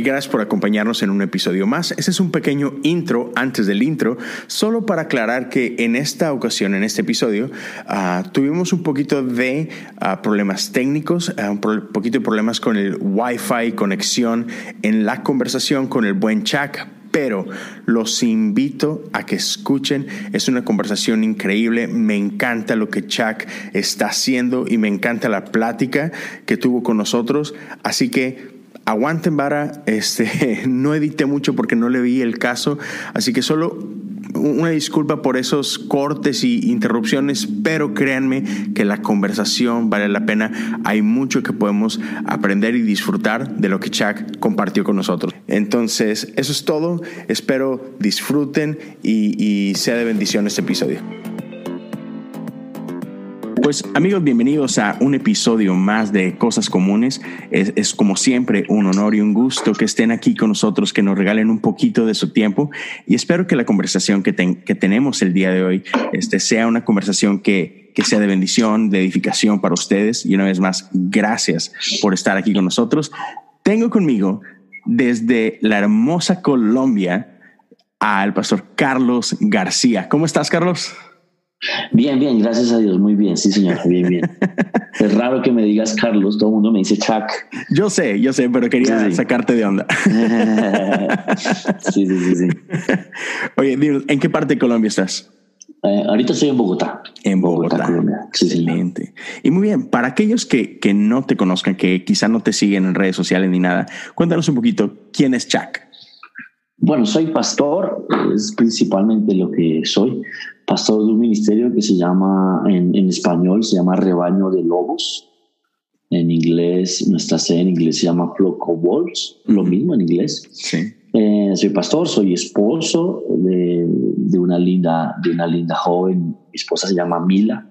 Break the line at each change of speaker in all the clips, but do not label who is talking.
Gracias por acompañarnos en un episodio más. Este es un pequeño intro antes del intro, solo para aclarar que en esta ocasión, en este episodio, uh, tuvimos un poquito de uh, problemas técnicos, uh, un poquito de problemas con el Wi-Fi, conexión en la conversación con el buen Chuck, pero los invito a que escuchen. Es una conversación increíble. Me encanta lo que Chuck está haciendo y me encanta la plática que tuvo con nosotros. Así que aguanten vara, este, no edité mucho porque no le vi el caso, así que solo una disculpa por esos cortes y interrupciones, pero créanme que la conversación vale la pena. Hay mucho que podemos aprender y disfrutar de lo que Chuck compartió con nosotros. Entonces, eso es todo. Espero disfruten y, y sea de bendición este episodio. Pues amigos, bienvenidos a un episodio más de Cosas Comunes. Es, como siempre un honor y un gusto que estén aquí con nosotros, que nos regalen un poquito de su tiempo y espero que la conversación que, que tenemos el día de hoy este, sea una conversación que, que sea de bendición, de edificación para ustedes. Y una vez más, gracias por estar aquí con nosotros. Tengo conmigo desde la hermosa Colombia al pastor Carlos García. ¿Cómo estás, Carlos?
Bien, bien, gracias a Dios, muy bien, sí señor, bien, bien. es raro que me digas Carlos, todo el mundo me dice Chuck.
Yo sé, yo sé, pero quería sí, sí. sacarte de onda.
sí, sí, sí, sí.
Oye, ¿en qué parte de Colombia estás?
Eh, ahorita estoy en Bogotá.
En Bogotá. Bogotá Colombia. Sí, Excelente. Y muy bien, para aquellos que, que no te conozcan, que quizá no te siguen en redes sociales ni nada, cuéntanos un poquito quién es Chuck.
Bueno, soy pastor, es principalmente lo que soy pastor de un ministerio que se llama, en, en, español, se llama Rebaño de Lobos. En inglés, nuestra sede en inglés se llama Flock of Wolves, lo mismo en inglés.
Sí.
Eh, soy pastor, soy esposo de, de, una linda, de una linda joven, mi esposa se llama Mila,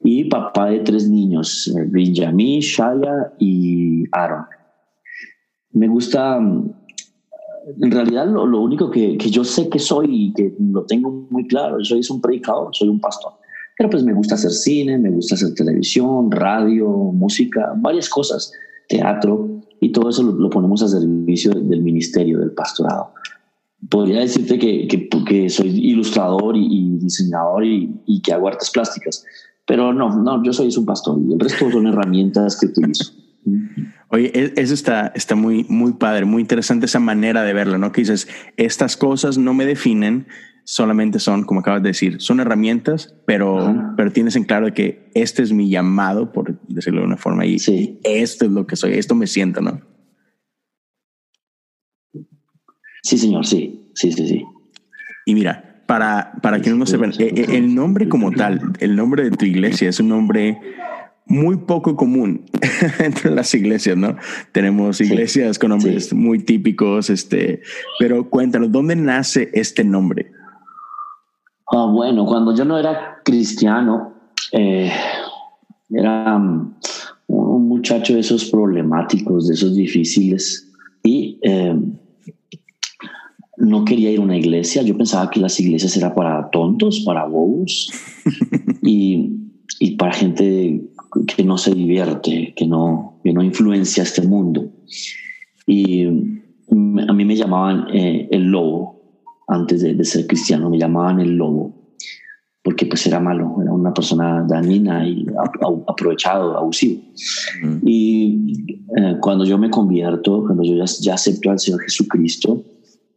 y papá de tres niños, Benjamin, Shaya y Aaron. Me gusta en realidad lo, lo único que, que, yo sé que soy y que lo tengo muy claro, soy un predicador, soy un pastor. Pero pues me gusta hacer cine, me gusta hacer televisión, radio, música, varias cosas, teatro, y todo eso lo, lo ponemos a servicio del ministerio, del pastorado. Podría decirte que, que, que soy ilustrador y, y diseñador y, y, que hago artes plásticas, pero no, no, yo soy un pastor y el resto son herramientas que utilizo.
Oye, eso está, está muy, muy padre, muy interesante esa manera de verlo, ¿no? Que dices, estas cosas no me definen, solamente son, como acabas de decir, son herramientas, pero, pero tienes en claro que este es mi llamado, por decirlo de una forma, y
sí.
esto es lo que soy, esto me siento, ¿no?
Sí, señor, sí, sí, sí, sí.
Y mira, para, para que no sepan, el nombre como tal, el nombre de tu iglesia es un nombre muy poco común entre las iglesias, ¿no? Tenemos iglesias sí, con nombres sí. muy típicos, este, pero cuéntanos, ¿dónde nace este nombre?
Oh, bueno, cuando yo no era cristiano, eh, era um, un muchacho de esos problemáticos, de esos difíciles, y eh, no quería ir a una iglesia. Yo pensaba que las iglesias eran para tontos, para bobos, y, y para gente que no se divierte, que no, que no influencia este mundo. Y a mí me llamaban eh, el lobo, antes de, de, ser cristiano, me llamaban el lobo, porque pues era malo, era una persona dañina y aprovechado, abusivo. Mm. Y eh, cuando yo me convierto, cuando yo ya, ya acepto al Señor Jesucristo,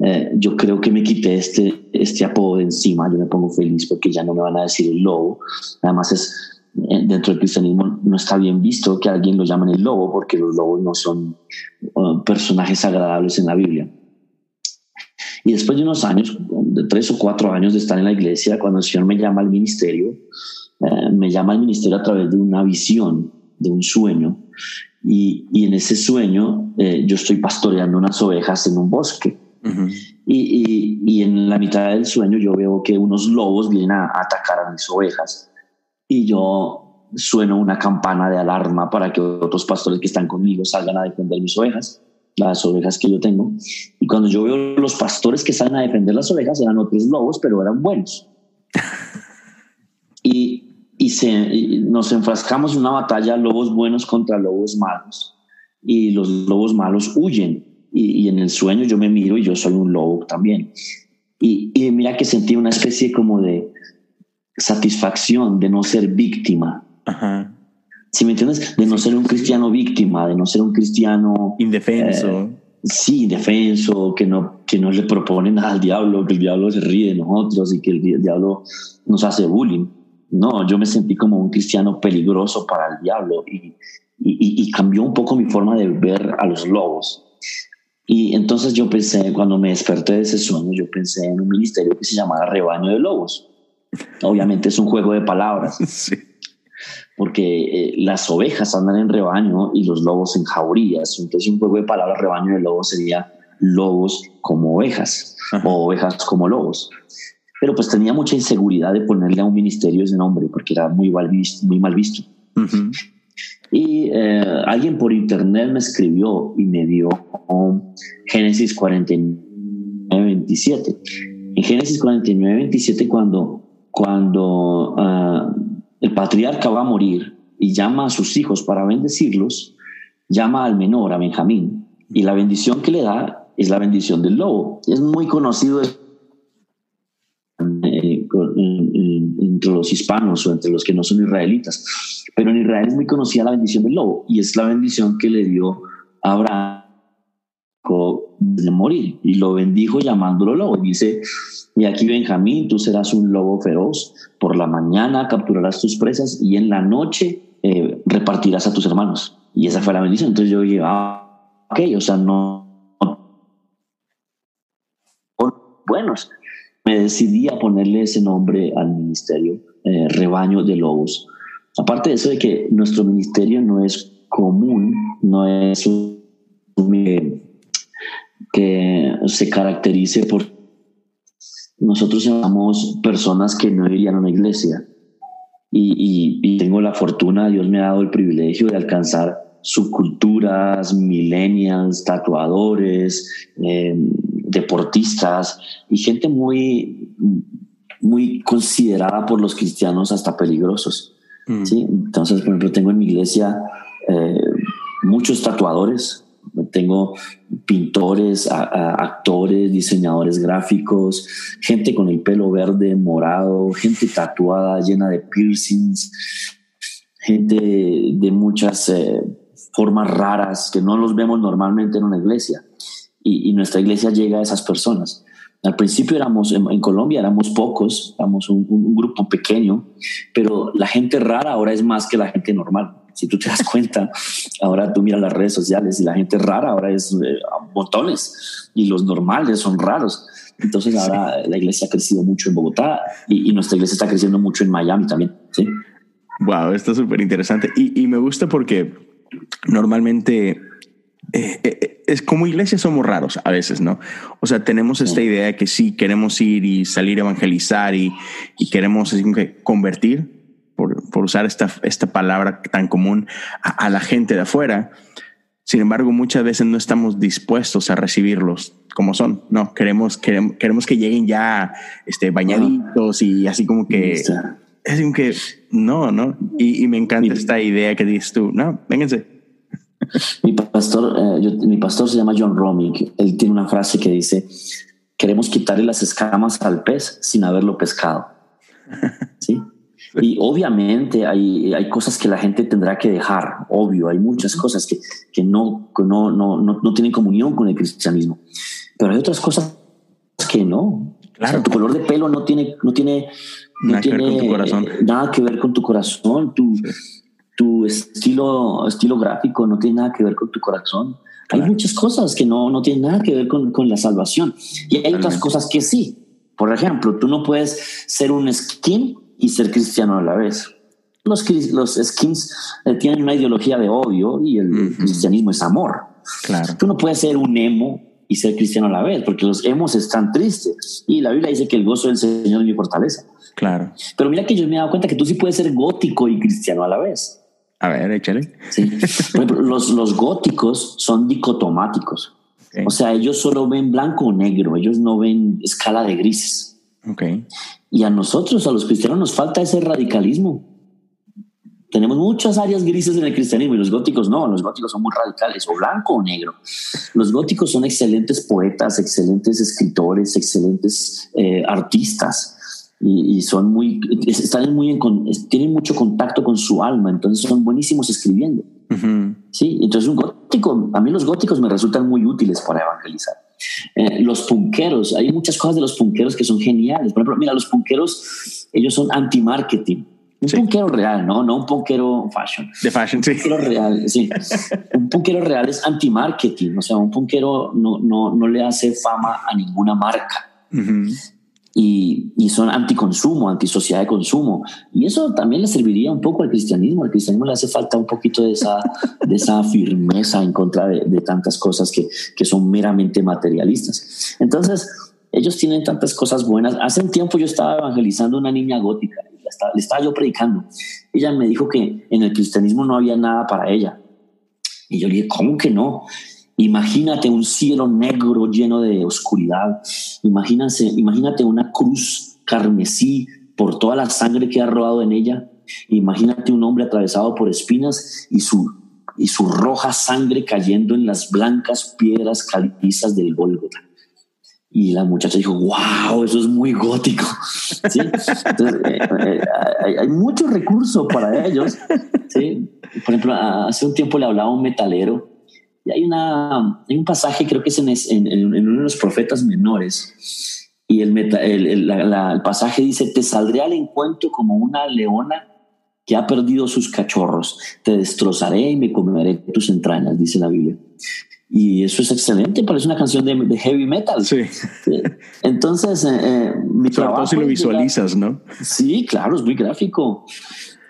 eh, yo creo que me quité este, este apodo de encima, yo me pongo feliz porque ya no me van a decir el lobo, además es dentro del cristianismo no está bien visto que alguien lo llamen el lobo porque los lobos no son uh, personajes agradables en la Biblia. Y después de unos años, de tres o cuatro años de estar en la iglesia, cuando el Señor me llama al ministerio, eh, me llama al ministerio a través de una visión, de un sueño. Y, y en ese sueño eh, yo estoy pastoreando unas ovejas en un bosque. Uh -huh. y, y, y, en la mitad del sueño yo veo que unos lobos vienen a, a atacar a mis ovejas y yo sueno una campana de alarma para que otros pastores que están conmigo salgan a defender mis ovejas, las ovejas que yo tengo. Y cuando yo veo los pastores que salen a defender las ovejas, eran otros lobos, pero eran buenos. y, y, se, nos enfrascamos en una batalla, lobos buenos contra lobos malos. Y los lobos malos huyen. Y, y en el sueño yo me miro y yo soy un lobo también. Y, y mira que sentí una especie como de satisfacción de no ser víctima.
Ajá.
¿Sí me entiendes? De no ser un cristiano víctima, de no ser un cristiano...
Indefenso.
Eh, sí, indefenso, que no, que no le propone nada al diablo, que el diablo se ríe de nosotros y que el diablo nos hace bullying. No, yo me sentí como un cristiano peligroso para el diablo y, y, y cambió un poco mi forma de ver a los lobos. Y entonces yo pensé, cuando me desperté de ese sueño, yo pensé en un ministerio que se llamara Rebaño de Lobos. Obviamente es un juego de palabras.
Sí.
Porque eh, las ovejas andan en rebaño y los lobos en jaurías. Entonces un juego de palabras rebaño de lobos sería lobos como ovejas
Ajá.
o ovejas como lobos. Pero pues tenía mucha inseguridad de ponerle a un ministerio ese nombre porque era muy mal visto. Muy mal visto. Y eh, alguien por internet me escribió y me dio um, Génesis 49, 27. En Génesis 49, 27, cuando, cuando ah, el patriarca va a morir y llama a sus hijos para bendecirlos, llama al menor, a Benjamín, y la bendición que le da es la bendición del lobo. Es muy conocido eh, entre los hispanos o entre los que no son israelitas. Pero en Israel es muy conocida la bendición del lobo y es la bendición que le dio a Abraham de morir y lo bendijo llamándolo lobo. Y dice, y aquí Benjamín, tú serás un lobo feroz, por la mañana capturarás tus presas y en la noche eh, repartirás a tus hermanos. Y esa fue la bendición. Entonces yo dije, ah, ok, o sea, no, no buenos. Me decidí a ponerle ese nombre al ministerio, eh, rebaño de lobos. Aparte de eso de que nuestro ministerio no es común, no es un- que se caracterice por nosotros somos personas que no irían a una iglesia y, y- y tengo la fortuna, Dios me ha dado el privilegio de alcanzar subculturas, millennials, tatuadores, eh, deportistas y gente muy, muy considerada por los cristianos hasta peligrosos.
Mm.
¿sí? Entonces, por ejemplo, tengo en mi iglesia eh, muchos tatuadores, tengo pintores, actores, diseñadores gráficos, gente con el pelo verde, morado, gente tatuada, llena de piercings, gente de muchas eh, formas raras que no los vemos normalmente en una iglesia. Y nuestra iglesia llega a esas personas. Al principio éramos, en, en Colombia éramos pocos, éramos un, grupo pequeño, pero la gente rara ahora es más que la gente normal. Si tú te das cuenta, ahora tú miras las redes sociales y la gente rara ahora es eh, montones y los normales son raros. Entonces ahora la iglesia ha crecido mucho en Bogotá y, y nuestra iglesia está creciendo mucho en Miami también. ¿sí?
Wow, está súper interesante. Y, y me gusta porque normalmente eh, eh, es como iglesia somos raros a veces, ¿no? O sea, tenemos esta idea de que sí, queremos ir y salir a evangelizar y, y queremos así que convertir, por, por usar esta, esta palabra tan común, a, a la gente de afuera. Sin embargo, muchas veces no estamos dispuestos a recibirlos como son. No, queremos, queremos, queremos que lleguen ya este, bañaditos y así como que es como que no, no. Y, y me encanta esta idea que dices tú. No, vénganse.
Mi pastor, eh, yo- mi pastor se llama John Romick. Él tiene una frase que dice: Queremos quitarle las escamas al pez sin haberlo pescado. ¿Sí? Y obviamente hay, hay cosas que la gente tendrá que dejar, obvio, hay muchas cosas que, que, no, que no, no, no, no tienen comunión con el cristianismo, pero hay otras cosas que no.
Claro.
O sea, tu color de pelo no tiene, no tiene, no
Nada que ver
tiene
con tu corazón.
eh, nada que ver con tu corazón, tu, tu estilo, estilo gráfico no tiene nada que ver con tu corazón. Hay
Claro.
muchas cosas que no, no tienen nada que ver con, con la salvación. Y hay otras
Totalmente.
cosas que sí. Por ejemplo, tú no puedes ser un skin y ser cristiano a la vez. Los, los skins eh, tienen una ideología de odio y el cristianismo es amor.
Claro.
Tú no puedes ser un emo y ser cristiano a la vez, porque los hemos están tristes. Y la Biblia dice que el gozo del Señor es mi fortaleza.
Claro.
Pero mira que yo me he dado cuenta que tú sí puedes ser gótico y cristiano a la vez.
A ver, échale.
Sí. Los, los góticos son dicotomáticos. O sea, ellos solo ven blanco o negro, ellos no ven escala de grises.
Okay.
Y a nosotros, a los cristianos, nos falta ese radicalismo. Tenemos muchas áreas grises en el cristianismo y los góticos no, los góticos son muy radicales, o blanco o negro. Los góticos son excelentes poetas, excelentes escritores, excelentes eh, artistas y, son muy, están muy tienen mucho contacto con su alma, entonces son buenísimos escribiendo. Sí, entonces un gótico, a mí los góticos me resultan muy útiles para evangelizar. Eh, los punqueros, hay muchas cosas de los punqueros que son geniales. Por ejemplo, mira, los punqueros, ellos son anti-marketing. Un punquero real, ¿no? No un punquero fashion.
De fashion, sí.
Un punquero real, sí. un punquero real es anti-marketing. O sea, un punquero no, no, no le hace fama a ninguna marca. Y, y, son anticonsumo, antisociedad de consumo. Y eso también le serviría un poco al cristianismo. Al cristianismo le hace falta un poquito de esa, de esa firmeza en contra de, de tantas cosas que, que son meramente materialistas. Entonces, ellos tienen tantas cosas buenas. Hace un tiempo yo estaba evangelizando a una niña gótica le estaba yo predicando. Ella me dijo que en el cristianismo no había nada para ella. Y yo le dije, ¿cómo que no? Imagínate un cielo negro lleno de oscuridad. Imagínate, imagínate una cruz carmesí por toda la sangre que ha robado en ella. Imagínate un hombre atravesado por espinas y su, y su roja sangre cayendo en las blancas piedras calizas del Gólgota. Y la muchacha dijo, wow, eso es muy gótico. ¿Sí? Eh, eh, hay, hay, mucho recurso para ellos. ¿sí? Por ejemplo, hace un tiempo le hablaba a un metalero y hay, una, hay un pasaje, creo que es en, en, uno de los profetas menores. Y el, el, el, pasaje dice, te saldré al encuentro como una leona que ha perdido sus cachorros. Te destrozaré y me comeré tus entrañas, dice la Biblia. Y eso es excelente, parece una canción de, heavy metal.
Sí.
Entonces, eh, eh mi trabajo.
si lo visualizas, ¿no?
Sí, claro, es muy gráfico.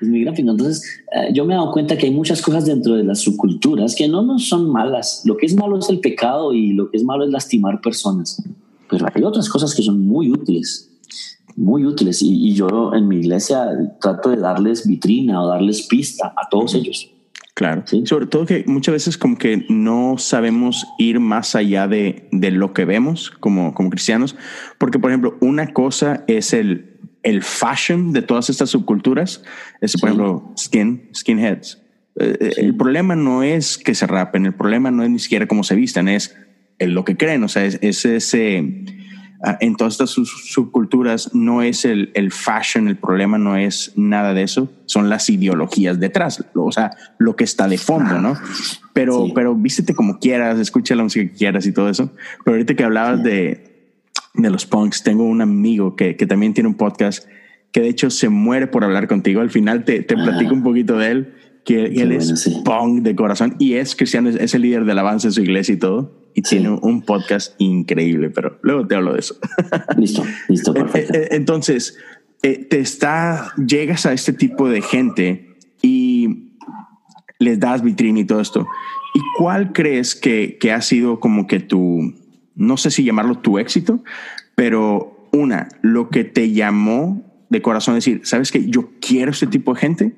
Es muy gráfico. Entonces, eh, yo me he dado cuenta que hay muchas cosas dentro de las subculturas que no, no son malas. Lo que es malo es el pecado y lo que es malo es lastimar personas. Pero hay otras cosas que son muy útiles, muy útiles. Y, y yo en mi iglesia trato de darles vitrina o darles pista a todos ellos.
Claro, sobre todo que muchas veces como que no sabemos ir más allá de, de lo que vemos como, como cristianos, porque por ejemplo, una cosa es el, el fashion de todas estas subculturas, es por ejemplo skin, skinheads. Eh, eh, el problema no es que se rapen, el problema no es ni siquiera cómo se vistan, es lo que creen, o sea, es, es ese Ah, en todas estas subculturas no es el, el, fashion, el problema no es nada de eso, son las ideologías detrás, o sea, lo que está de fondo, ¿no? Pero, pero vístete como quieras, escucha la música que quieras y todo eso. Pero ahorita que hablabas de, de los punks, tengo un amigo que, que también tiene un podcast que de hecho se muere por hablar contigo. Al final te, te platico un poquito de él, que él es punk de corazón y es cristiano, es el líder del avance de su iglesia y todo y tiene un podcast increíble, pero luego te hablo de eso.
Listo, listo,
eh, perfecto. Eh, entonces, eh, te está, llegas a este tipo de gente y les das vitrina y todo esto. ¿Y cuál crees que, que ha sido como que tu, no sé si llamarlo tu éxito, pero una, lo que te llamó de corazón decir, sabes que yo quiero este tipo de gente?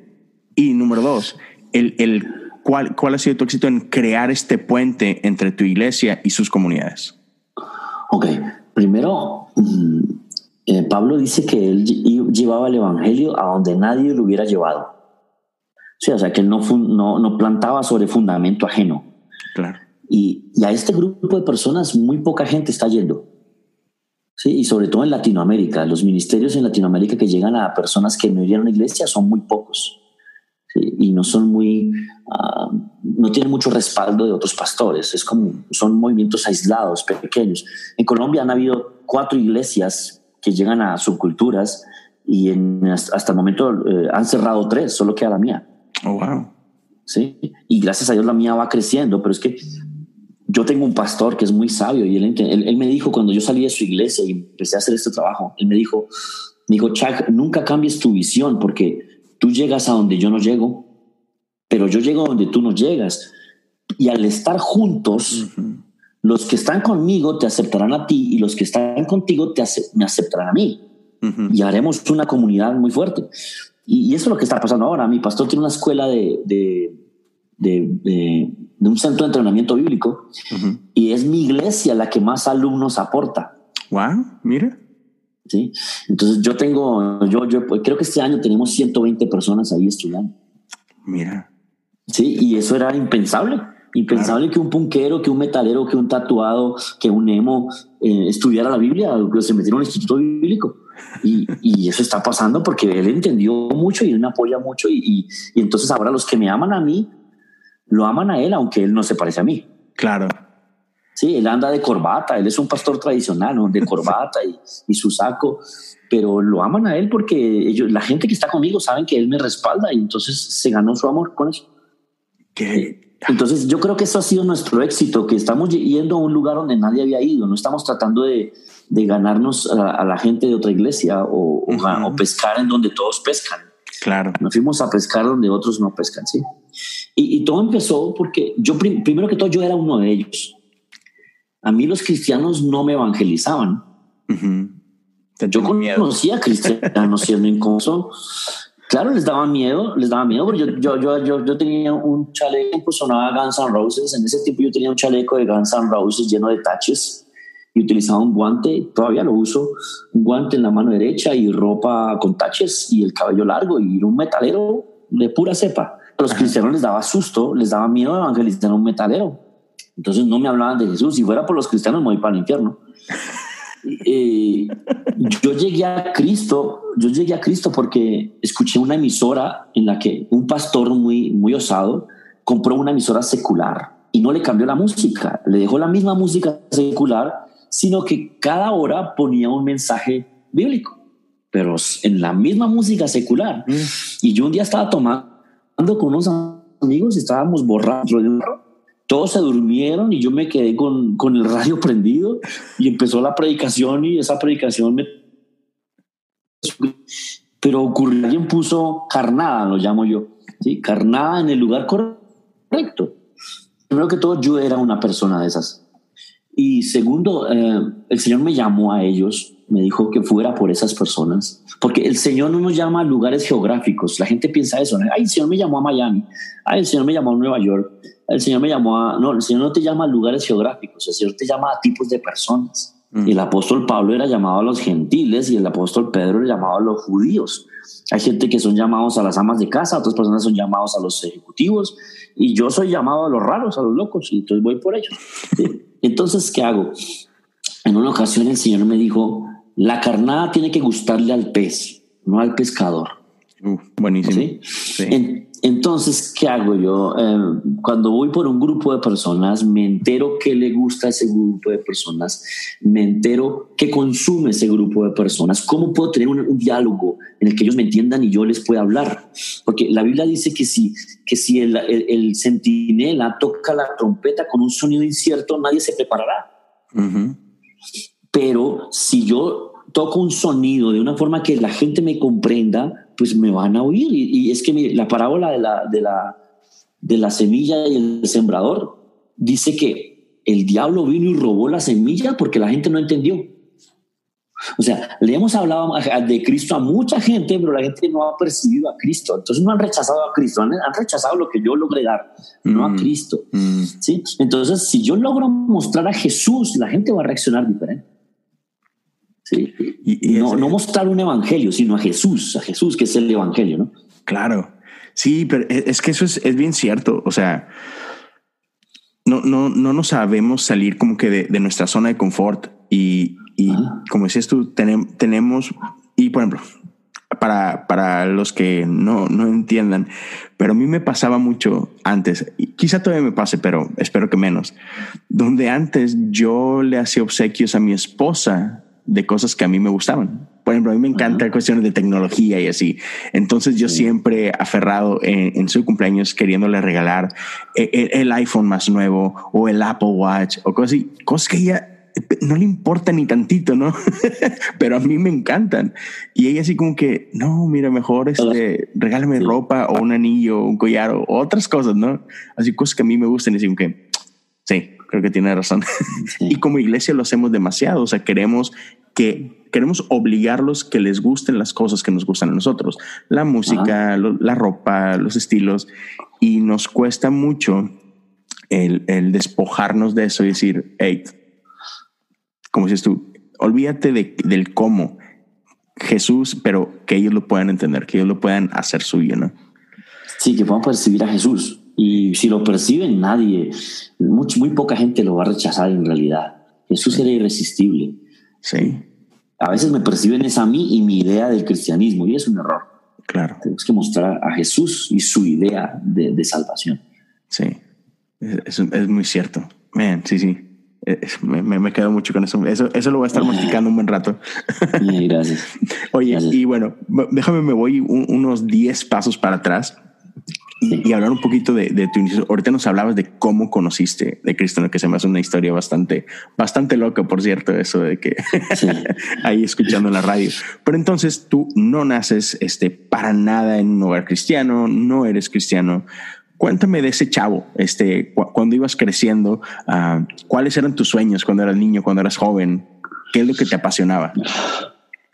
Y número dos, el, el ¿cuál, ¿cuál ha sido tu éxito en crear este puente entre tu iglesia y sus comunidades?
Ok, primero, mm, eh, Pablo dice que él llevaba el Evangelio a donde nadie lo hubiera llevado. Sí, o sea, que él no, no, no plantaba sobre fundamento ajeno.
Claro.
Y, y, a este grupo de personas muy poca gente está yendo. Sí, y sobre todo en Latinoamérica. Los ministerios en Latinoamérica que llegan a personas que no irían a iglesia son muy pocos y no son muy, ah, no tienen mucho respaldo de otros pastores, es como, son movimientos aislados, pequeños. En Colombia han habido cuatro iglesias que llegan a subculturas y en, hasta el momento eh, han cerrado tres, solo queda la mía.
Oh, wow.
Sí, y gracias a Dios la mía va creciendo, pero es que yo tengo un pastor que es muy sabio y él, él, él me dijo cuando yo salí de su iglesia y empecé a hacer este trabajo, él me dijo, me dijo, Chuck, nunca cambies tu visión porque Tú llegas a donde yo no llego, pero yo llego a donde tú no llegas. Y al estar juntos, los que están conmigo te aceptarán a ti y los que están contigo te me aceptarán a mí. Y haremos una comunidad muy fuerte. Y, eso es lo que está pasando ahora. Mi pastor tiene una escuela de, de, de, un centro de entrenamiento bíblico y es mi iglesia la que más alumnos aporta.
Wow, mira.
Sí. Entonces yo tengo, yo, yo creo que este año tenemos 120 personas ahí estudiando.
Mira.
Sí, y eso era impensable. Impensable que un punquero, que un metalero, que un tatuado, que un emo eh, estudiara la Biblia, que se metiera en un instituto bíblico. Y, y, eso está pasando porque él entendió mucho y él me apoya mucho. Y, y, entonces ahora los que me aman a mí, lo aman a él, aunque él no se parece a mí.
Claro.
Sí, él anda de corbata, él es un pastor tradicional, ¿no? de corbata y, y, su saco, pero lo aman a él porque ellos, la gente que está conmigo saben que él me respalda y entonces se ganó su amor con eso.
¿Qué?
Entonces yo creo que eso ha sido nuestro éxito, que estamos yendo a un lugar donde nadie había ido, no estamos tratando de, de ganarnos a, la gente de otra iglesia o, o, pescar en donde todos pescan.
Claro.
Nos fuimos a pescar donde otros no pescan, sí. Y, y todo empezó porque yo, primero que todo, yo era uno de ellos. A mí los cristianos no me evangelizaban. Yo conocía a cristianos siendo incómodo. Claro, les daba miedo, les daba miedo, porque yo, yo, yo, yo, yo tenía un chaleco que sonaba Guns N' Roses. En ese tiempo yo tenía un chaleco de Guns N' Roses lleno de taches y utilizaba un guante, todavía lo uso, un guante en la mano derecha y ropa con taches y el cabello largo y un metalero de pura cepa. A los cristianos les daba susto, les daba miedo evangelizar a un metalero. Entonces no me hablaban de Jesús. Si fuera por los cristianos, me voy para el infierno. Eh, yo llegué a Cristo, yo llegué a Cristo porque escuché una emisora en la que un pastor muy, muy osado compró una emisora secular y no le cambió la música, le dejó la misma música secular, sino que cada hora ponía un mensaje bíblico, pero en la misma música secular. Mm. Y yo un día estaba tomando con unos amigos estábamos borrachos todos se durmieron y yo me quedé con, con el radio prendido y empezó la predicación y esa predicación me... Pero ocurrió, alguien puso carnada, lo llamo yo, ¿sí? carnada en el lugar correcto. Primero que todo, yo era una persona de esas. Y segundo, eh, el Señor me llamó a ellos, me dijo que fuera por esas personas, porque el Señor no nos llama a lugares geográficos. La gente piensa eso, ¿no? ay, el Señor me llamó a Miami, ay, el Señor me llamó a Nueva York el Señor me llamó a, no, el Señor no te llama a lugares geográficos, el Señor te llama a tipos de personas. Mm. El apóstol Pablo era llamado a los gentiles y el apóstol Pedro era llamado a los judíos. Hay gente que son llamados a las amas de casa, otras personas son llamados a los ejecutivos y yo soy llamado a los raros, a los locos, y entonces voy por ellos. Entonces, ¿qué hago? En una ocasión el Señor me dijo, la carnada tiene que gustarle al pez, no al pescador.
Uh, buenísimo.
¿Sí? Entonces, ¿qué hago yo? Eh, cuando voy por un grupo de personas, me entero qué le gusta a ese grupo de personas, me entero qué consume ese grupo de personas, cómo puedo tener un, diálogo en el que ellos me entiendan y yo les pueda hablar. Porque la Biblia dice que si, que si el, el, centinela toca la trompeta con un sonido incierto, nadie se preparará. Pero si yo toco un sonido de una forma que la gente me comprenda, pues me van a oír. Y, es que la parábola de la, de, la, de la semilla y el sembrador dice que el diablo vino y robó la semilla porque la gente no entendió. O sea, le hemos hablado de Cristo a mucha gente, pero la gente no ha percibido a Cristo. Entonces no han rechazado a Cristo, han, rechazado lo que yo logré dar, no a mm. Cristo. Mm. ¿sí? Entonces, si yo logro mostrar a Jesús, la gente va a reaccionar diferente. Sí. Y, no, no mostrar un evangelio, sino a Jesús, a Jesús que es el evangelio, ¿no?
Claro. Sí, pero e, es que eso es, es bien cierto. O sea, no, no, no nos sabemos salir como que de, de nuestra zona de confort y, y como decías tú, tenemos, tenemos, y por ejemplo, para, para los que no, no entiendan, pero a mí me pasaba mucho antes, y quizá todavía me pase, pero espero que menos, donde antes yo le hacía obsequios a mi esposa de cosas que a mí me gustaban. Por ejemplo, a mí me encanta cuestiones de tecnología y así. Entonces yo siempre aferrado en, su cumpleaños queriéndole regalar el, e, el, iPhone más nuevo o el Apple Watch o cosas así, cosas que ella no le importa ni tantito, ¿no? Pero a mí me encantan. Y ella así como que, no, mira, mejor este, regálame ropa o un anillo, un collar o otras cosas, ¿no? Así cosas que a mí me gustan y así como que, Sí, creo que tiene razón. y como iglesia lo hacemos demasiado, o sea, queremos que queremos obligarlos que les gusten las cosas que nos gustan a nosotros, la música, la ropa, los estilos, y nos cuesta mucho el, el, despojarnos de eso y decir, hey, como dices tú, olvídate de, del cómo Jesús, pero que ellos lo puedan entender, que ellos lo puedan hacer suyo, ¿no?
Sí, que puedan percibir a Jesús. Y si lo perciben, nadie, muy poca gente lo va a rechazar en realidad. Jesús era irresistible.
Sí.
A veces me perciben es a mí y mi idea del cristianismo, y es un error.
Claro.
Tenemos que mostrar a Jesús y su idea de, salvación.
Sí, es, es, muy cierto. Man, sí, sí. Me, me, quedo mucho con eso. Eso, eso lo voy a estar masticando un buen rato.
Gracias.
Oye, y bueno, déjame, me voy unos 10 pasos para atrás y, hablar un poquito de, tu inicio. Ahorita nos hablabas de cómo conociste de Cristo, que se me hace una historia bastante, bastante loca, por cierto, eso de que ahí escuchando la radio. Pero entonces tú no naces este, para nada en un hogar cristiano, no eres cristiano. Cuéntame de ese chavo, este, cuando ibas creciendo, uh, ¿cuáles eran tus sueños cuando eras niño, cuando eras joven? ¿Qué es lo que te apasionaba?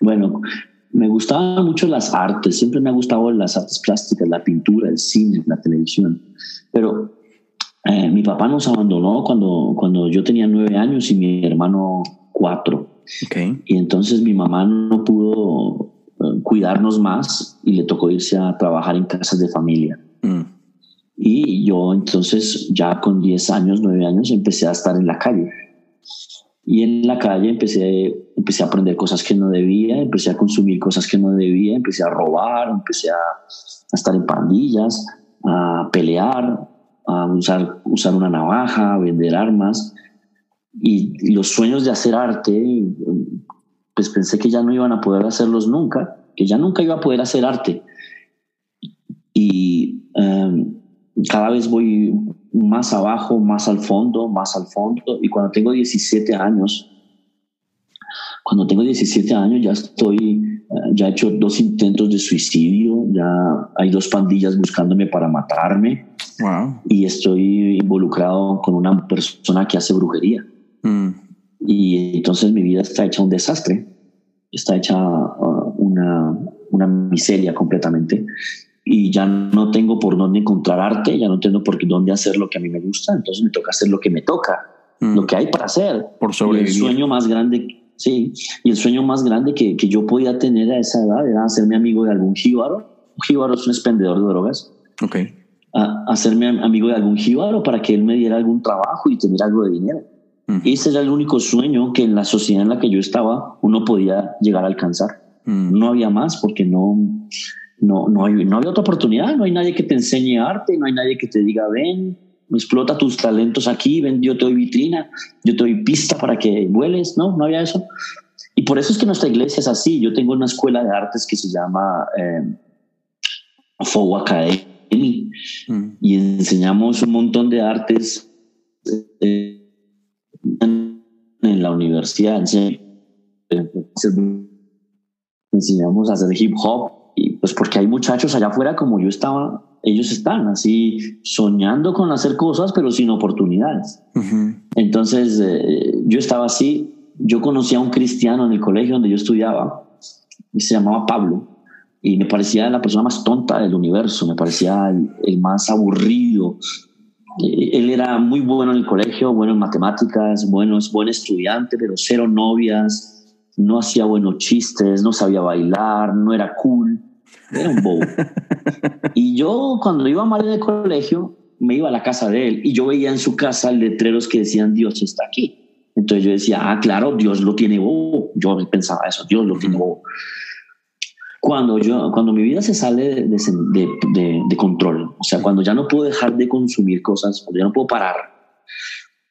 Bueno, me gustaban mucho las artes, siempre me ha gustado las artes plásticas, la pintura, el cine, la televisión. Pero eh, mi papá nos abandonó cuando, cuando yo tenía nueve años y mi hermano cuatro.
Okay.
Y entonces mi mamá no pudo eh, cuidarnos más y le tocó irse a trabajar en casas de familia.
Mm.
Y yo entonces ya con diez años, nueve años, empecé a estar en la calle. Y en la calle empecé, empecé a aprender cosas que no debía, empecé a consumir cosas que no debía, empecé a robar, empecé a, estar en pandillas, a pelear, a usar, usar una navaja, a vender armas. Y, los sueños de hacer arte, pues pensé que ya no iban a poder hacerlos nunca, que ya nunca iba a poder hacer arte. Y em, cada vez voy más abajo, más al fondo, más al fondo. Y cuando tengo 17 años, cuando tengo 17 años ya estoy, eh, ya he hecho dos intentos de suicidio, ya hay dos pandillas buscándome para matarme. Y estoy involucrado con una persona que hace brujería.
Mm.
Y entonces mi vida está hecha un desastre, está hecha uh, una, una miseria completamente y ya no tengo por dónde encontrar arte, ya no tengo por dónde hacer lo que a mí me gusta, entonces me toca hacer lo que me toca, mm. lo que hay para hacer.
Por sobrevivir.
el sueño más grande, sí, y el sueño más grande que, que yo podía tener a esa edad era hacerme amigo de algún jíbaro. Un jíbaro es un expendedor de drogas.
Ok.
hacerme amigo de algún jíbaro para que él me diera algún trabajo y tener algo de dinero. Mm. Ese era el único sueño que en la sociedad en la que yo estaba uno podía llegar a alcanzar.
Mm.
No había más porque no, no, no, hay, no había otra oportunidad, no hay nadie que te enseñe arte, no hay nadie que te diga, ven, explota tus talentos aquí, ven, yo te doy vitrina, yo te doy pista para que vueles, no, no había eso. Y por eso es que nuestra iglesia es así. Yo tengo una escuela de artes que se llama eh, Academy mm. y enseñamos un montón de artes eh, en la universidad. Enseñamos a hacer hip hop, pues porque hay muchachos allá afuera como yo estaba, ellos están así soñando con hacer cosas, pero sin oportunidades. Entonces eh, yo estaba así, yo conocí a un cristiano en el colegio donde yo estudiaba, y se llamaba Pablo, y me parecía la persona más tonta del universo, me parecía el, más aburrido. Eh, él era muy bueno en el colegio, bueno en matemáticas, bueno, es buen estudiante, pero cero novias, no hacía buenos chistes, no sabía bailar, no era cool, era un bobo. y yo cuando iba mal en el colegio, me iba a la casa de él y yo veía en su casa letreros que decían Dios está aquí. Entonces yo decía, ah, claro, Dios lo tiene bobo. Yo pensaba eso, Dios lo tiene bobo. Cuando, yo, cuando mi vida se sale de, control, o sea, cuando ya no puedo dejar de consumir cosas, cuando ya no puedo parar,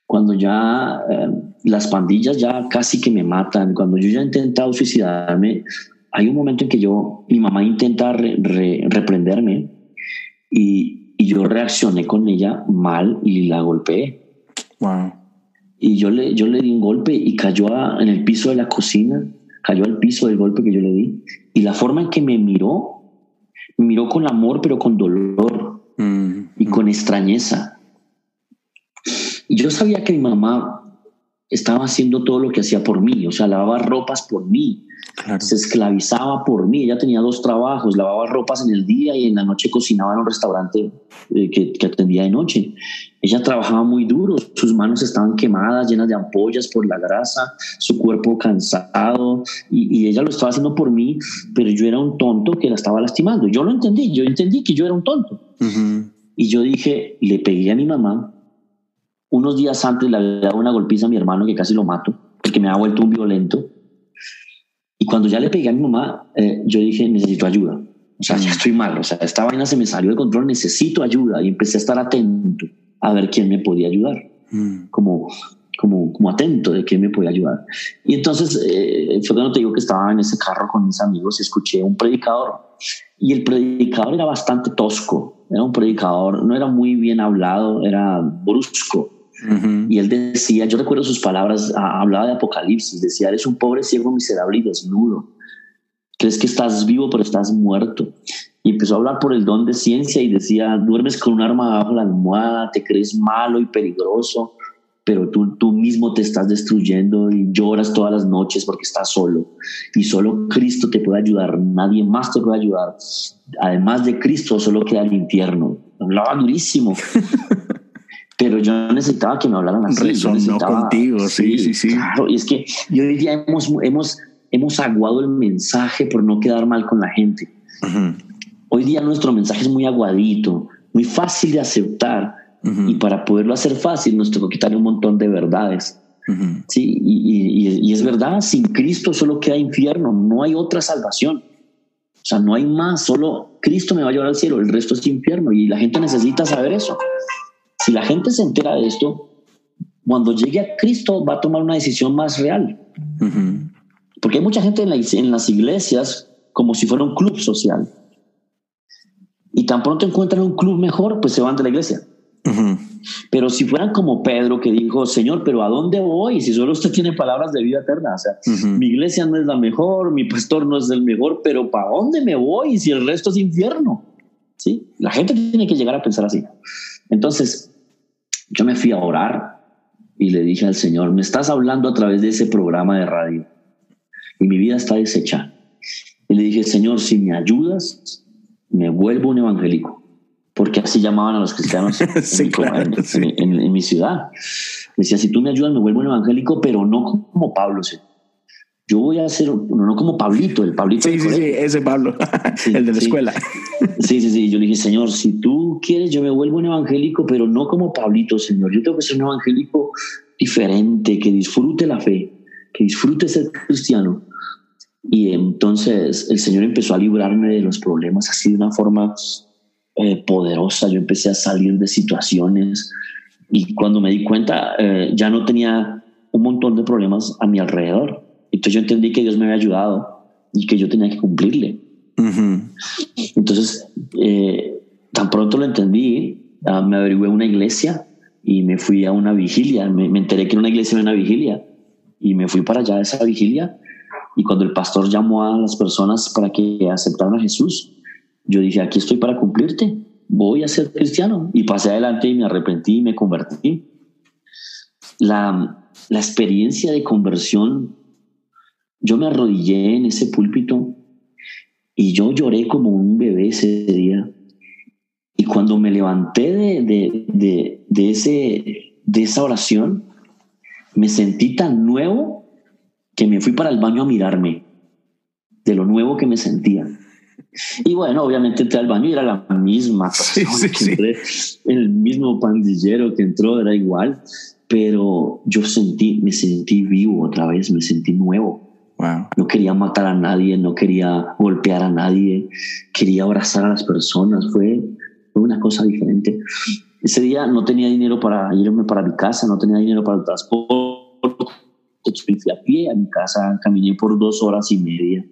cuando ya eh, las pandillas ya casi que me matan, cuando yo ya he intentado suicidarme, hay un momento en que yo, mi mamá intenta reprenderme y, y, yo reaccioné con ella mal y la golpeé.
Wow.
Y yo le, yo le di un golpe y cayó en el piso de la cocina, cayó al piso del golpe que yo le di. Y la forma en que me miró, me miró con amor, pero con dolor
mm,
y con extrañeza. Y yo sabía que mi mamá estaba haciendo todo lo que hacía por mí, o sea, lavaba ropas por mí, se esclavizaba por mí. Ella tenía dos trabajos, lavaba ropas en el día y en la noche cocinaba en un restaurante eh, que, atendía de noche. Ella trabajaba muy duro, sus manos estaban quemadas, llenas de ampollas por la grasa, su cuerpo cansado y, ella lo estaba haciendo por mí, pero yo era un tonto que la estaba lastimando. Yo lo entendí, yo entendí que yo era un tonto. Y yo dije, le pegué a mi mamá. Unos días antes le había dado una golpiza a mi hermano que casi lo mato, porque me ha vuelto un violento y cuando ya le pegué a mi mamá, eh, yo dije, necesito ayuda. O sea, ya mm. estoy mal. O sea, esta vaina se me salió de control, necesito ayuda. Y empecé a estar atento a ver quién me podía ayudar. Mm. Como, como, como atento de quién me podía ayudar. Y entonces eh, fue cuando te digo que estaba en ese carro con mis amigos y escuché un predicador. Y el predicador era bastante tosco. Era un predicador, no era muy bien hablado, era brusco y él decía, yo recuerdo sus palabras, hablaba de Apocalipsis, decía, eres un pobre ciego miserable y desnudo. Crees que estás vivo, pero estás muerto. Y empezó a hablar por el don de ciencia y decía, duermes con un arma bajo la almohada, te crees malo y peligroso, pero tú, tú mismo te estás destruyendo y lloras todas las noches porque estás solo. Y solo Cristo te puede ayudar, nadie más te puede ayudar. Además de Cristo, solo queda el infierno. Hablaba durísimo. pero yo necesitaba que me hablaran así.
Resonó contigo, sí, sí, sí.
Claro, y es que yo hoy día hemos, hemos, hemos aguado el mensaje por no quedar mal con la gente. Hoy día nuestro mensaje es muy aguadito, muy fácil de aceptar. Y para poderlo hacer fácil, nos que quitarle un montón de verdades. Sí, y, y, y, es verdad, sin Cristo solo queda infierno, no hay otra salvación. O sea, no hay más, solo Cristo me va a llevar al cielo, el resto es infierno y la gente necesita saber eso. Si la gente se entera de esto, cuando llegue a Cristo va a tomar una decisión más real. Porque hay mucha gente en, las iglesias como si fuera un club social. Y tan pronto encuentran un club mejor, pues se van de la iglesia. Pero si fueran como Pedro que dijo, Señor, pero ¿a dónde voy? Si solo usted tiene palabras de vida eterna. O sea, mi iglesia no es la mejor, mi pastor no es el mejor, pero ¿para dónde me voy si el resto es infierno? ¿Sí? La gente tiene que llegar a pensar así. Entonces, yo me fui a orar y le dije al Señor, me estás hablando a través de ese programa de radio y mi vida está deshecha. Y le dije, Señor, si me ayudas, me vuelvo un evangélico, porque así llamaban a los cristianos en, mi, ciudad. Decía, si tú me ayudas, me vuelvo un evangélico, pero no como Pablo, yo voy a ser, no como Pablito, el Pablito.
Sí, sí, sí, ese Pablo, el de la escuela.
Sí, sí, sí. Yo le dije, Señor, si tú quieres, yo me vuelvo un evangélico, pero no como Pablito, Señor. Yo tengo que ser un evangélico diferente, que disfrute la fe, que disfrute ser cristiano. Y entonces el Señor empezó a librarme de los problemas así de una forma eh, poderosa. Yo empecé a salir de situaciones y cuando me di cuenta eh, ya no tenía un montón de problemas a mi alrededor entonces yo entendí que Dios me había ayudado y que yo tenía que cumplirle. Entonces, eh, tan pronto lo entendí, ah, me averigué una iglesia y me fui a una vigilia. Me, enteré que era una iglesia era una vigilia y me fui para allá a esa vigilia. Y cuando el pastor llamó a las personas para que aceptaran a Jesús, yo dije, aquí estoy para cumplirte, voy a ser cristiano. Y pasé adelante y me arrepentí y me convertí. La, la experiencia de conversión yo me arrodillé en ese púlpito y yo lloré como un bebé ese día. Y cuando me levanté de, de, ese, de esa oración, me sentí tan nuevo que me fui para el baño a mirarme de lo nuevo que me sentía. Y bueno, obviamente entré al baño y era la misma que entré, el mismo pandillero que entró, era igual, pero yo sentí, me sentí vivo otra vez, me sentí nuevo. No quería matar a nadie, no quería golpear a nadie, quería abrazar a las personas. Fue, una cosa diferente. Ese día no tenía dinero para irme para mi casa, no tenía dinero para el transporte. Fui a pie a mi casa, caminé por dos horas y media,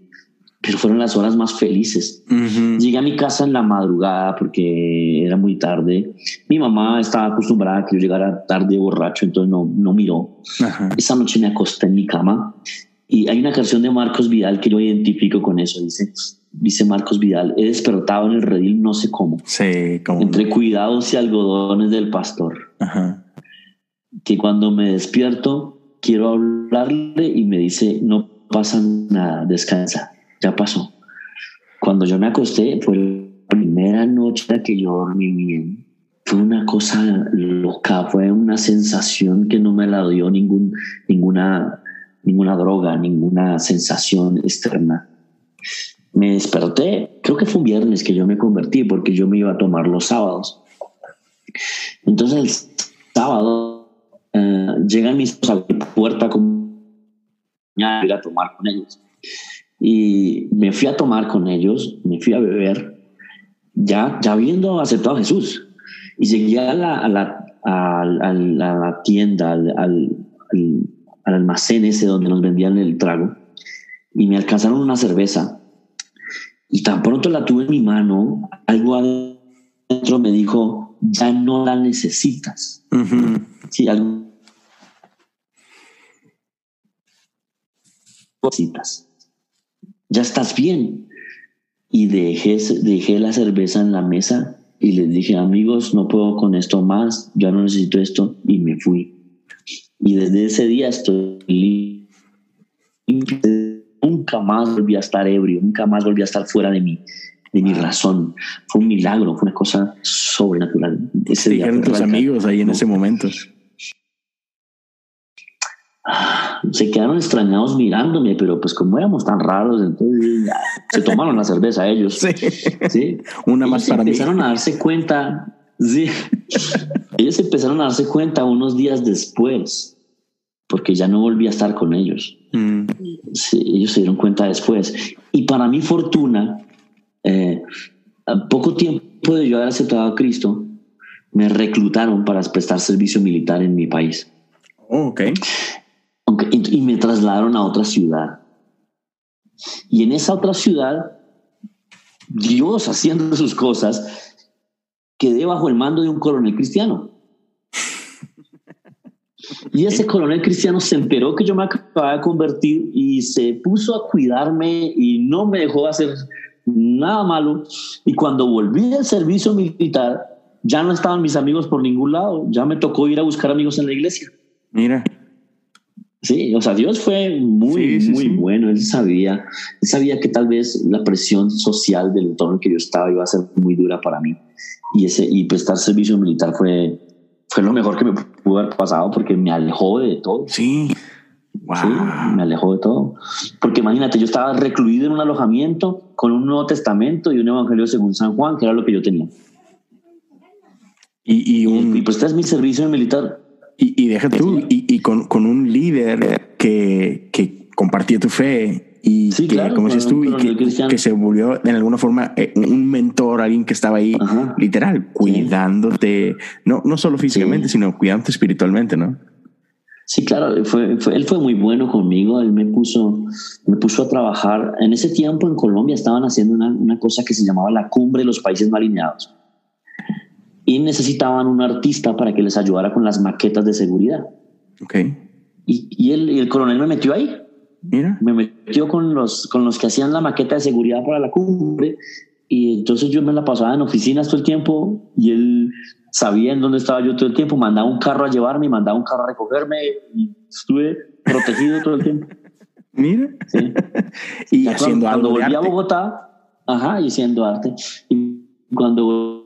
pero fueron las horas más felices. Llegué a mi casa en la madrugada porque era muy tarde. Mi mamá estaba acostumbrada a que yo llegara tarde borracho, entonces no, no miró. Esa noche me acosté en mi cama y hay una canción de Marcos Vidal que yo identifico con eso. Dice, dice Marcos Vidal, he despertado en el redil no sé cómo.
Sí,
como. Entre cuidados y algodones del pastor. que cuando me despierto quiero hablarle y me dice, no pasa nada, descansa, ya pasó. Cuando yo me acosté fue la primera noche que yo dormí bien. Fue una cosa loca, fue una sensación que no me la dio ningún, ninguna, ninguna droga, ninguna sensación externa. Me desperté, creo que fue un viernes que yo me convertí porque yo me iba a tomar los sábados. Entonces el sábado eh, llegan mis a la puerta ir a tomar con ellos. Y me fui a tomar con ellos, me fui a beber, ya, ya habiendo aceptado a Jesús. Y llegué a la, a la, a, la tienda, al, almacén ese donde nos vendían el trago, y me alcanzaron una cerveza. Y tan pronto la tuve en mi mano, algo adentro me dijo, ya no la necesitas. Sí, algo cositas. Ya estás bien. Y dejé, dejé la cerveza en la mesa y les dije, amigos, no puedo con esto más, ya no necesito esto y me fui. Y desde ese día estoy limpio. Nunca más volví a estar ebrio, nunca más volví a estar fuera de mi, de mi razón. Fue un milagro, fue una cosa sobrenatural.
Ese día tus amigos ahí en ese momento?
se quedaron extrañados mirándome, pero pues como éramos tan raros, entonces se tomaron la cerveza ellos. Sí.
Una más para
empezaron a darse cuenta, sí. ellos empezaron a darse cuenta unos días después, porque ya no volví a estar con ellos. Mm. ellos se dieron cuenta después. Y para mi fortuna, eh, poco tiempo de yo haber aceptado a Cristo, me reclutaron para prestar servicio militar en mi país.
Oh, ok
y, me trasladaron a otra ciudad. Y en esa otra ciudad, Dios haciendo sus cosas, quedé bajo el mando de un coronel cristiano. Y ese coronel cristiano se enteró que yo me acababa de convertir y se puso a cuidarme y no me dejó hacer nada malo. Y cuando volví al servicio militar, ya no estaban mis amigos por ningún lado. Ya me tocó ir a buscar amigos en la iglesia.
Mira.
Sí, o sea, Dios fue muy, muy bueno. Él sabía, él sabía que tal vez la presión social del entorno en que yo estaba iba a ser muy dura para mí. Y, ese, y prestar servicio militar fue, fue lo mejor que me pudo haber pasado porque me alejó de todo.
Sí.
Sí, me alejó de todo. Porque imagínate, yo estaba recluido en un alojamiento con un Nuevo Testamento y un Evangelio según San Juan, que era lo que yo tenía.
Y, y, un...
y, pues este es mi servicio militar.
Y, y deja tú, y, y con, con, un líder que, que compartía tu fe y que, como dices tú, y que, que, se volvió en alguna forma eh, un mentor, alguien que estaba ahí literal, cuidándote, no, no solo físicamente, sino cuidándote espiritualmente, ¿no?
Sí, claro, fue, fue, él fue muy bueno conmigo, él me puso, me puso a trabajar. En ese tiempo en Colombia estaban haciendo una, una cosa que se llamaba la cumbre de los países no alineados y necesitaban un artista para que les ayudara con las maquetas de seguridad.
Ok.
Y, y, el, el, coronel me metió ahí.
Mira.
Me metió con los, con los que hacían la maqueta de seguridad para la cumbre. Y entonces yo me la pasaba en oficinas todo el tiempo y él sabía en dónde estaba yo todo el tiempo. Mandaba un carro a llevarme, mandaba un carro a recogerme y estuve protegido todo el tiempo.
Mira.
Sí.
y haciendo
cuando,
algo
volví a Bogotá, ajá, y haciendo arte. Y cuando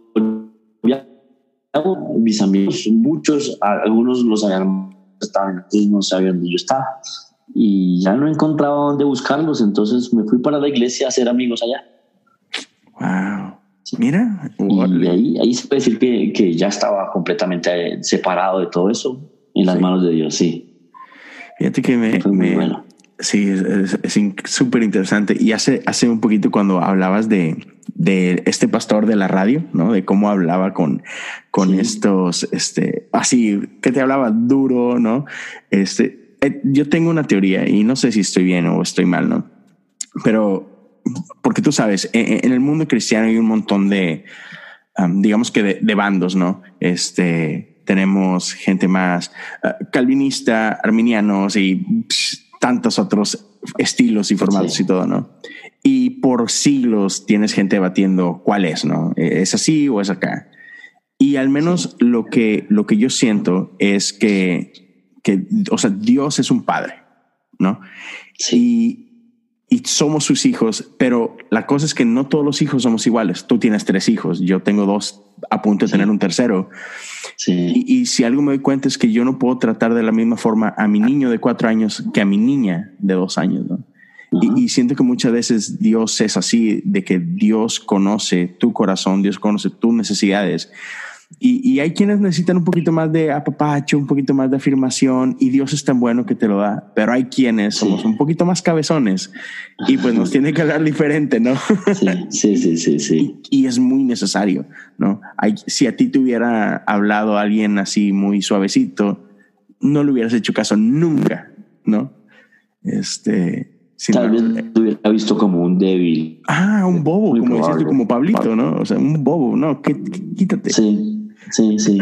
mis amigos, muchos, algunos los habían estado, entonces no sabían dónde yo estaba. Y ya no encontraba dónde buscarlos, entonces me fui para la iglesia a hacer amigos allá.
Wow. Mira.
Y ahí, ahí se puede decir que, que, ya estaba completamente separado de todo eso en las manos de Dios, sí.
Fíjate que me, me, bueno. Sí, es súper interesante. Y hace, hace un poquito cuando hablabas de, de este pastor de la radio, ¿no? De cómo hablaba con, con estos, este, así, que te hablaba duro, ¿no? Este, eh, yo tengo una teoría y no sé si estoy bien o estoy mal, ¿no? Pero, porque tú sabes, e, e, en, el mundo cristiano hay un montón de, digamos que de, bandos, ¿no? Este, tenemos gente más ah, calvinista, arminianos y tantos otros estilos y formatos y todo, ¿no? Y por siglos tienes gente debatiendo cuál es, ¿no? ¿Es así o es acá? Y al menos lo que, lo que yo siento es que, que, o sea, Dios es un padre, ¿no? Sí. Y, y somos sus hijos, pero la cosa es que no todos los hijos somos iguales. Tú tienes tres hijos, yo tengo dos a punto de tener un tercero. Sí. Y, y, si algo me doy cuenta es que yo no puedo tratar de la misma forma a mi niño de cuatro años que a mi niña de dos años. ¿no? Y, y, siento que muchas veces Dios es así, de que Dios conoce tu corazón, Dios conoce tus necesidades. Y, y, hay quienes necesitan un poquito más de apapacho, un poquito más de afirmación, y Dios es tan bueno que te lo da. Pero hay quienes sí. somos un poquito más cabezones y pues nos tiene que hablar diferente, ¿no?
Sí, sí, sí, sí.
Y, y, es muy necesario, ¿no? Hay, si a ti te hubiera hablado alguien así muy suavecito, no le hubieras hecho caso nunca, ¿no? Este,
Tal vez te hubiera visto como un débil.
Ah, un bobo, Muy como dices tú, como Pablito, ¿no? O sea, un bobo, no, ¿Qué, quítate.
Sí, sí, sí.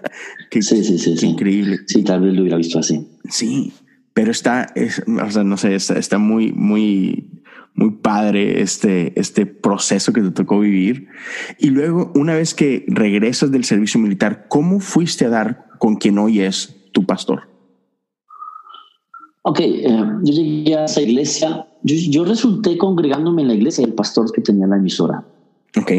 qué,
sí, sí, sí,
qué
sí.
increíble.
Sí, tal vez lo hubiera visto así.
Sí, pero está, es, o sea, no sé, está, está muy, muy, muy padre este, este proceso que te tocó vivir. Y luego, una vez que regresas del servicio militar, ¿cómo fuiste a dar con quien hoy es tu pastor?
Ok, eh, yo llegué a esa iglesia, yo, yo, resulté congregándome en la iglesia del pastor que tenía la emisora.
Ok.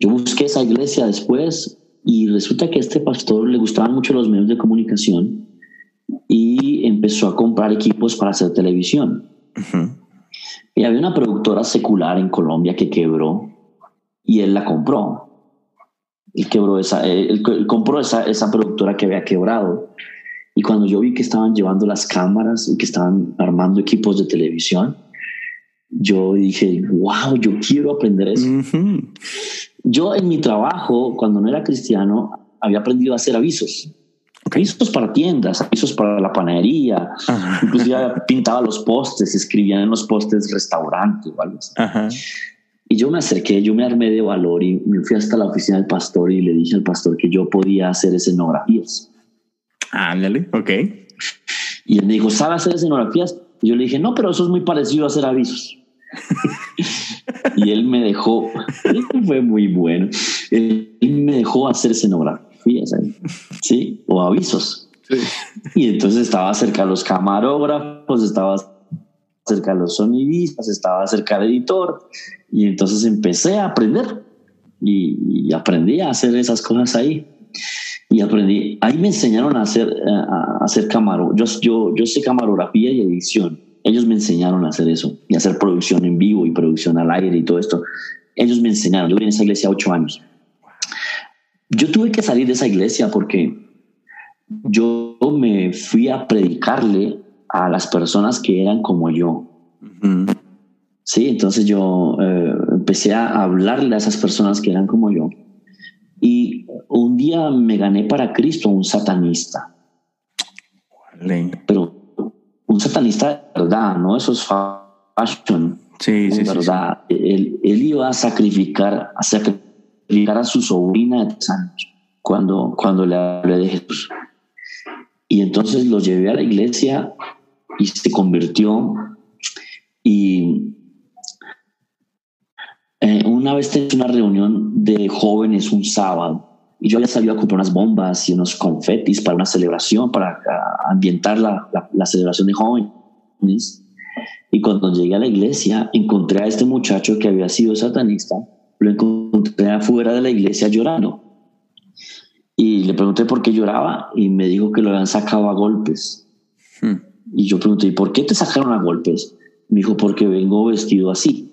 Yo busqué esa iglesia después y resulta que a este pastor le gustaban mucho los medios de comunicación y empezó a comprar equipos para hacer televisión. Uh -huh. Y había una productora secular en Colombia que quebró y él la compró. Él quebró esa, él, él compró esa, esa productora que había quebrado. Y cuando yo vi que estaban llevando las cámaras y que estaban armando equipos de televisión, yo dije, wow, yo quiero aprender eso. Uh -huh. Yo en mi trabajo, cuando no era cristiano, había aprendido a hacer avisos. Okay. Avisos para tiendas, avisos para la panadería. Uh -huh. Pintaba los postes, escribía en los postes restaurante o algo así. Uh -huh. Y yo me acerqué, yo me armé de valor y me fui hasta la oficina del pastor y le dije al pastor que yo podía hacer escenografías.
Ándale, ok.
Y él me dijo, ¿sabe hacer escenografías? Y yo le dije, no, pero eso es muy parecido a hacer avisos. Y él me dejó, fue muy bueno, él me dejó hacer escenografías, ¿sí? O avisos. Sí. Y entonces estaba cerca de los camarógrafos, estaba cerca de los sonidistas, estaba cerca del editor. Y entonces empecé a aprender y, y aprendí a hacer esas cosas ahí y aprendí. Ahí me enseñaron a hacer, a hacer camaro. Yo, yo, yo sé camarografía y edición. Ellos me enseñaron a hacer eso y hacer producción en vivo y producción al aire y todo esto. Ellos me enseñaron. Yo vine a esa iglesia ocho años. Yo tuve que salir de esa iglesia porque yo me fui a predicarle a las personas que eran como yo. Uh -huh. Sí, entonces yo eh, empecé a hablarle a esas personas que eran como yo. Y un día me gané para Cristo un satanista.
Vale.
Pero un satanista de verdad, no esos fashion.
Sí, sí,
verdad. Sí, sí. Él, él, iba a sacrificar, a sacrificar a su sobrina de tres años cuando, cuando le hablé de Jesús. Y entonces lo llevé a la iglesia y se convirtió. Y eh, una vez tenía una reunión de jóvenes un sábado y yo había salido a comprar unas bombas y unos confetis para una celebración, para ambientar la, la, la, celebración de jóvenes. Y cuando llegué a la iglesia, encontré a este muchacho que había sido satanista, lo encontré afuera de la iglesia llorando. Y le pregunté por qué lloraba y me dijo que lo habían sacado a golpes. Hmm. Y yo pregunté, ¿y por qué te sacaron a golpes? Me dijo, porque vengo vestido así.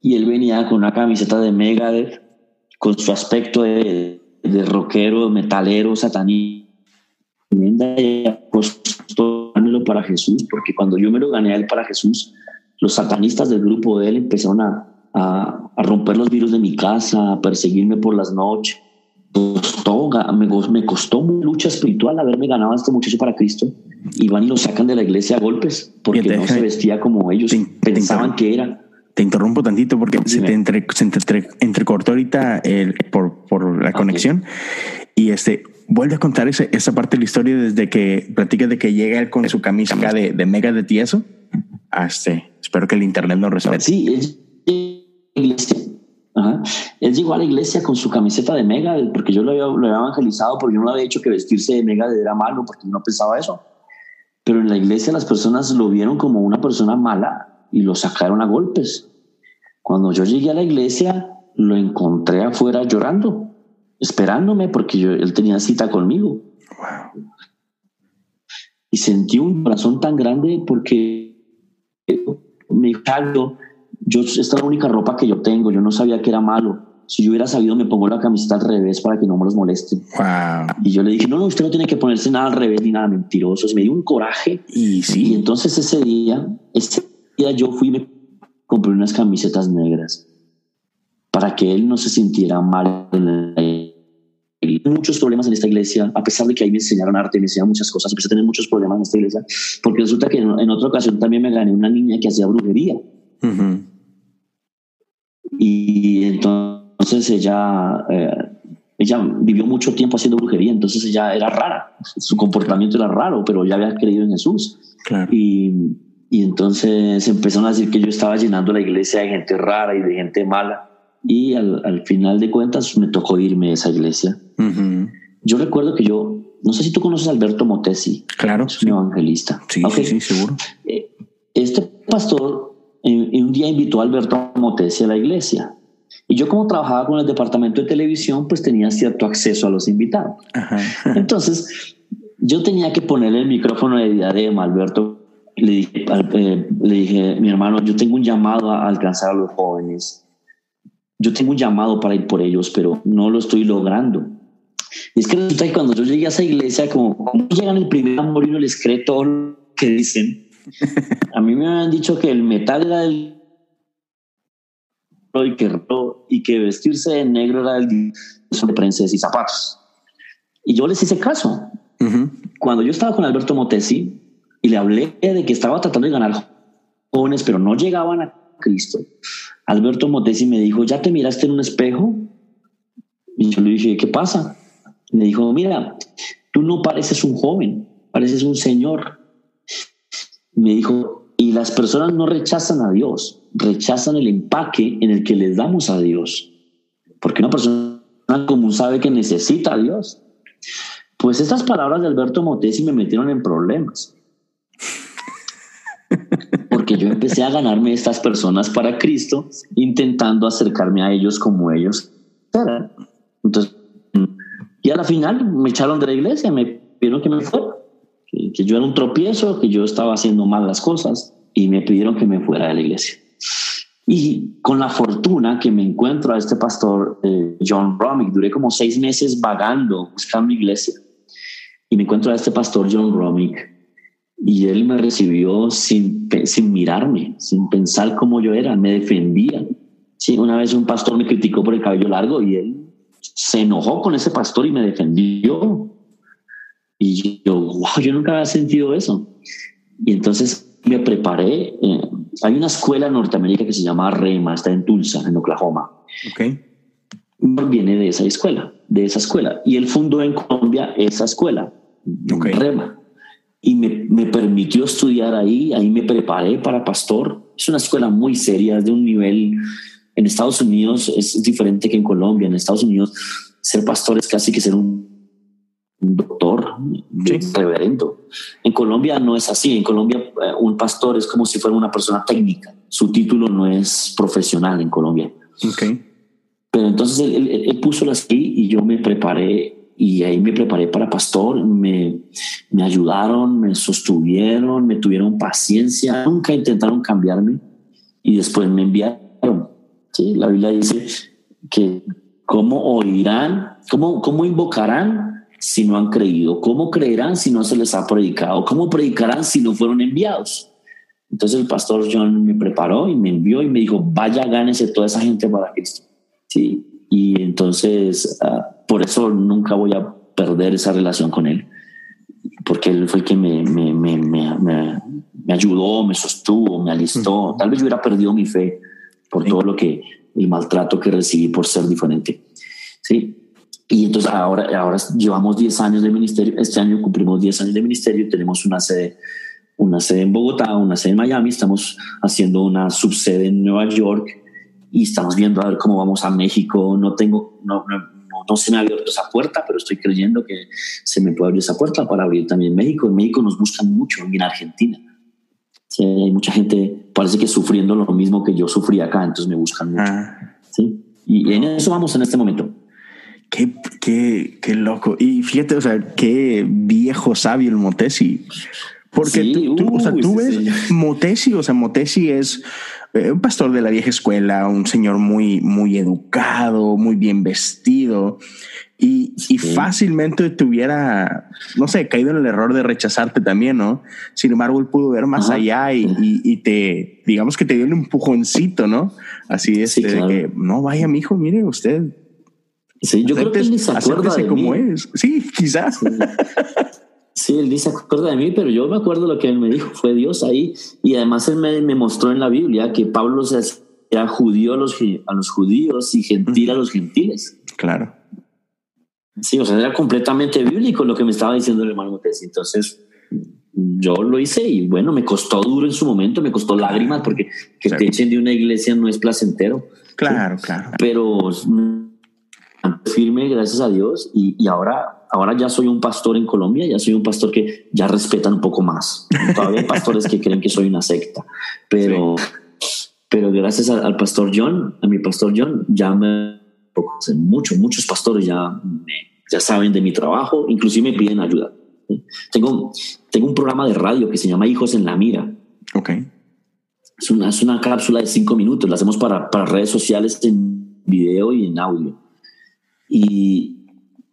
Y él venía con una camiseta de Megadeth, con su aspecto de, de rockero, metalero, satanista, y apostó para Jesús, porque cuando yo me lo gané a él para Jesús, los satanistas del grupo de él empezaron a, a, a romper los virus de mi casa, a perseguirme por las noches. Costó, me, me costó lucha espiritual haberme ganado a este muchacho para Cristo. Y van y lo sacan de la iglesia a golpes porque no se vestía como ellos pensaban que era
te interrumpo tantito porque se te, entre, se entre, entrecortó ahorita el, por, por la okay. conexión. Y este vuelve a contar ese, esa parte de la historia desde que platica de que llega él con su camisa de, de mega de tieso. Hasta espero que el internet no resuelva.
Sí es, Él llegó a la iglesia con su camiseta de Mega, porque yo lo había, lo había evangelizado, porque yo no le había dicho que vestirse de Mega era malo, porque no pensaba eso. Pero en la iglesia las personas lo vieron como una persona mala y lo sacaron a golpes. Cuando yo llegué a la iglesia, lo encontré afuera llorando, esperándome, porque yo, él tenía cita conmigo. Y sentí un corazón tan grande porque me dijo, yo, esta es la única ropa que yo tengo, yo no sabía que era malo. Si yo hubiera sabido, me pongo la camiseta al revés para que no me los moleste. Y yo le dije, no, no, usted no tiene que ponerse nada al revés ni nada mentiroso. me dio un coraje. Y sí. Y entonces ese día, ese día yo fui y me compré unas camisetas negras para que él no se sintiera mal muchos problemas en esta iglesia, a pesar de que ahí me enseñaron arte, me enseñaron muchas cosas, empecé a tener muchos problemas en esta iglesia, porque resulta que en, otra ocasión también me gané una niña que hacía brujería. Y entonces ella, eh, ella vivió mucho tiempo haciendo brujería, entonces ella era rara, su comportamiento era raro, pero ya había creído en Jesús. Y, y entonces empezaron a decir que yo estaba llenando la iglesia de gente rara y de gente mala. Y al, al final de cuentas me tocó irme de esa iglesia. Yo recuerdo que yo, no sé si tú conoces a Alberto Motesi.
Claro.
Es un evangelista.
Sí, sí, seguro.
Eh, este pastor un día invitó a Alberto Motesi a la iglesia. Y yo como trabajaba con el departamento de televisión, pues tenía cierto acceso a los invitados. Entonces, yo tenía que ponerle el micrófono de diadema a Alberto. Le dije, eh, le dije, mi hermano, yo tengo un llamado a alcanzar a los jóvenes. Yo tengo un llamado para ir por ellos, pero no lo estoy logrando. Y es que resulta que cuando yo llegué a esa iglesia, como, como llegan el primer amor y no les cree todo lo que dicen, a mí me habían dicho que el metal era el y que, y que vestirse de negro era el de prenses y zapatos. Y yo les hice caso. Cuando yo estaba con Alberto Motesi y le hablé de que estaba tratando de ganar jóvenes, pero no llegaban a Cristo, Alberto Motesi me dijo, ¿ya te miraste en un espejo? Y yo le dije, ¿qué pasa? Me dijo, mira, tú no pareces un joven, pareces un señor me dijo, y las personas no rechazan a Dios, rechazan el empaque en el que les damos a Dios. Porque una persona común sabe que necesita a Dios. Pues estas palabras de Alberto Motesi me metieron en problemas. Porque yo empecé a ganarme estas personas para Cristo, intentando acercarme a ellos como ellos Entonces, y a la final me echaron de la iglesia, me pidieron que me fuera que, yo era un tropiezo, que yo estaba haciendo mal las cosas y me pidieron que me fuera de la iglesia. Y con la fortuna que me encuentro a este pastor eh, John Romick, duré como seis meses vagando, buscando iglesia. Y me encuentro a este pastor John Romick y él me recibió sin, sin mirarme, sin pensar cómo yo era, me defendía. Sí, una vez un pastor me criticó por el cabello largo y él se enojó con ese pastor y me defendió. Y yo, wow, yo nunca había sentido eso. Y entonces me preparé. Eh, hay una escuela en Norteamérica que se llama REMA, está en Tulsa, en Oklahoma.
Okay.
Viene de esa escuela, de esa escuela. Y él fundó en Colombia esa escuela, REMA. Y me, me, permitió estudiar ahí, ahí me preparé para pastor. Es una escuela muy seria, es de un nivel... En Estados Unidos es diferente que en Colombia. En Estados Unidos ser pastor es casi que ser un doctor, un reverendo. En Colombia no es así. En Colombia eh, un pastor es como si fuera una persona técnica. Su título no es profesional en Colombia.
Okay.
Pero entonces él, puso las así y yo me preparé y ahí me preparé para pastor. Me, me ayudaron, me sostuvieron, me tuvieron paciencia. Nunca intentaron cambiarme y después me enviaron. ¿sí? La Biblia dice que cómo oirán, cómo, cómo invocarán si no han creído? ¿Cómo creerán si no se les ha predicado? ¿Cómo predicarán si no fueron enviados? Entonces el pastor John me preparó y me envió y me dijo, vaya, gánese toda esa gente para Cristo. Sí, y entonces ah, por eso nunca voy a perder esa relación con él, porque él fue el que me, me, me, me, ayudó, me sostuvo, me alistó. Tal vez yo hubiera perdido mi fe por todo lo que, el maltrato que recibí por ser diferente. Sí, y entonces ahora, ahora llevamos 10 años de ministerio, este año cumplimos 10 años de ministerio, tenemos una sede, una sede en Bogotá, una sede en Miami, estamos haciendo una subsede en Nueva York y estamos viendo a ver cómo vamos a México. No tengo, no, no, no, se me ha abierto esa puerta, pero estoy creyendo que se me puede abrir esa puerta para abrir también México. En México nos buscan mucho, en Argentina. hay mucha gente, parece que sufriendo lo mismo que yo sufrí acá, entonces me buscan mucho. Ah. ¿sí? Y en eso vamos en este momento.
Qué, qué, qué loco. Y fíjate, o sea, qué viejo sabio el Motesi. Porque tú, o sea, tú ves Motesi, o sea, Motesi es eh, un pastor de la vieja escuela, un señor muy, muy educado, muy bien vestido y, y fácilmente tuviera, no sé, caído en el error de rechazarte también, ¿no? Sin embargo, él pudo ver más allá y, y, te, digamos que te dio un empujoncito, ¿no? Así es, este, de que no vaya, mi hijo, mire usted.
Sí, yo creo que él se acuerda de
como es. Sí, quizás.
Sí, él dice, acuerda de mí, pero yo me acuerdo lo que él me dijo, fue Dios ahí. Y además él me, me mostró en la Biblia que Pablo se hacía judío a los, a los judíos y gentil a los gentiles.
Claro.
Sí, o sea, era completamente bíblico lo que me estaba diciendo el hermano Motes. Entonces, yo lo hice y bueno, me costó duro en su momento, me costó lágrimas porque que te echen de una iglesia no es placentero.
Claro, claro.
Pero firme, gracias a Dios, y, y ahora ahora ya soy un pastor en Colombia, ya soy un pastor que ya respetan un poco más. Todavía hay pastores que creen que soy una secta, pero, pero gracias al, pastor John, a mi pastor John, ya me muchos, muchos pastores ya, ya saben de mi trabajo, inclusive me piden ayuda. Tengo, tengo un programa de radio que se llama Hijos en la Mira.
Ok.
Es una, es una cápsula de cinco minutos, la hacemos para, para redes sociales en video y en audio. Y,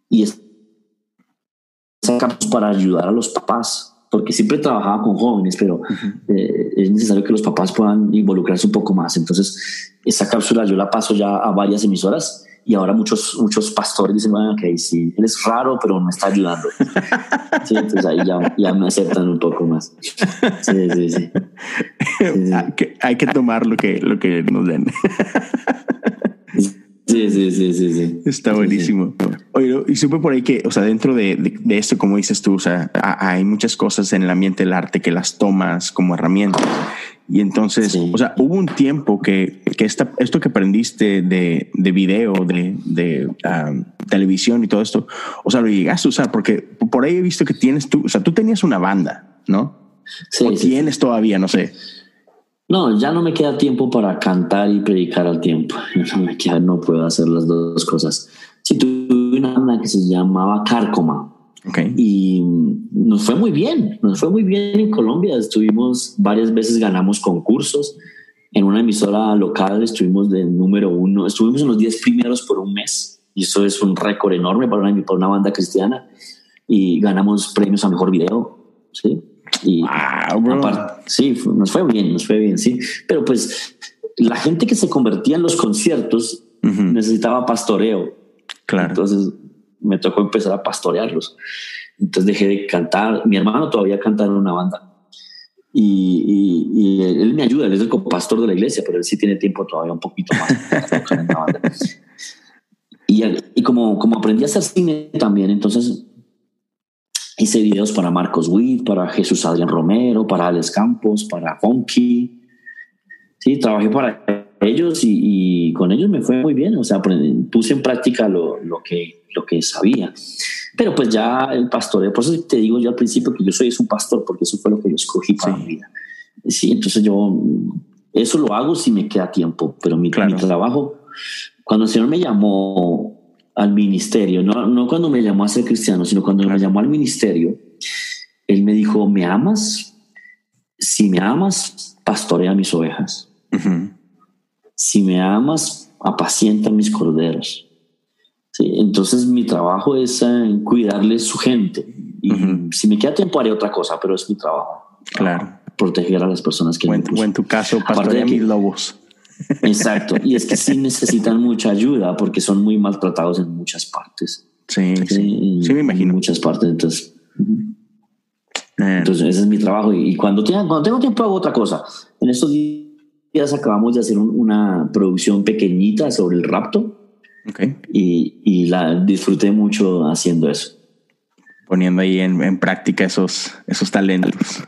y es sacamos para ayudar a los papás, porque siempre trabajaba con jóvenes, pero eh, es necesario que los papás puedan involucrarse un poco más. Entonces, esa cápsula yo la paso ya a varias emisoras y ahora muchos, muchos pastores dicen, bueno, ok, sí, él es raro, pero me está ayudando. sí, entonces ahí ya, ya, me aceptan un poco más. Sí, sí, sí.
Hay, que, hay que tomar lo que, lo que nos den.
Sí, sí, sí, sí, sí.
Está buenísimo. Oye, y supe por ahí que, o sea, dentro de, de, esto, como dices tú, o sea, hay muchas cosas en el ambiente del arte que las tomas como herramientas. Y entonces, o sea, hubo un tiempo que, que esta, esto que aprendiste de, de video, de, de televisión y todo esto, o sea, lo llegaste a usar, porque por ahí he visto que tienes tú, o sea, tú tenías una banda, ¿no? Sí. O tienes todavía, no sé.
No, ya no me queda tiempo para cantar y predicar al tiempo. No me queda, no puedo hacer las dos cosas. Sí, tuve una banda que se llamaba Cárcoma.
Okay.
Y nos fue muy bien, nos fue muy bien en Colombia. Estuvimos varias veces, ganamos concursos. En una emisora local estuvimos de número uno, estuvimos en los 10 primeros por un mes. Y eso es un récord enorme para una, para una banda cristiana. Y ganamos premios a mejor video. ¿sí? Y sí, nos fue bien, nos fue bien, sí. Pero pues la gente que se convertía en los conciertos necesitaba pastoreo.
Claro.
Entonces me tocó empezar a pastorearlos. Entonces dejé de cantar. Mi hermano todavía canta en una banda. Y, y, él me ayuda, él es el pastor de la iglesia, pero él sí tiene tiempo todavía un poquito más. y, y como, como aprendí a hacer cine también, entonces Hice videos para Marcos Witt, para Jesús Adrián Romero, para Alex Campos, para Funky. Sí, trabajé para ellos y, con ellos me fue muy bien. O sea, puse en práctica lo, lo, que, lo que sabía. Pero pues ya el pastoreo, por eso te digo yo al principio que yo soy un pastor, porque eso fue lo que yo escogí para mi vida. Sí, entonces yo eso lo hago si me queda tiempo, pero mi, mi trabajo, cuando el Señor me llamó al ministerio, no, no cuando me llamó a ser cristiano, sino cuando me llamó al ministerio, él me dijo, ¿me amas? Si me amas, pastorea mis ovejas. Si me amas, apacienta mis corderos. Sí, entonces mi trabajo es eh, cuidarle su gente. Y si me queda tiempo haré otra cosa, pero es mi trabajo.
Claro.
Proteger a las personas que...
O en, en tu caso, pastorea mis lobos.
Exacto. Y es que sí necesitan mucha ayuda porque son muy maltratados en muchas partes.
Sí, sí, sí, me imagino.
En muchas partes. Entonces, eh. entonces ese es mi trabajo. Y cuando, tengo, cuando tengo tiempo hago otra cosa. En estos días acabamos de hacer una producción pequeñita sobre el rapto.
Okay.
Y, y, la disfruté mucho haciendo eso.
Poniendo ahí en, en práctica esos, esos talentos.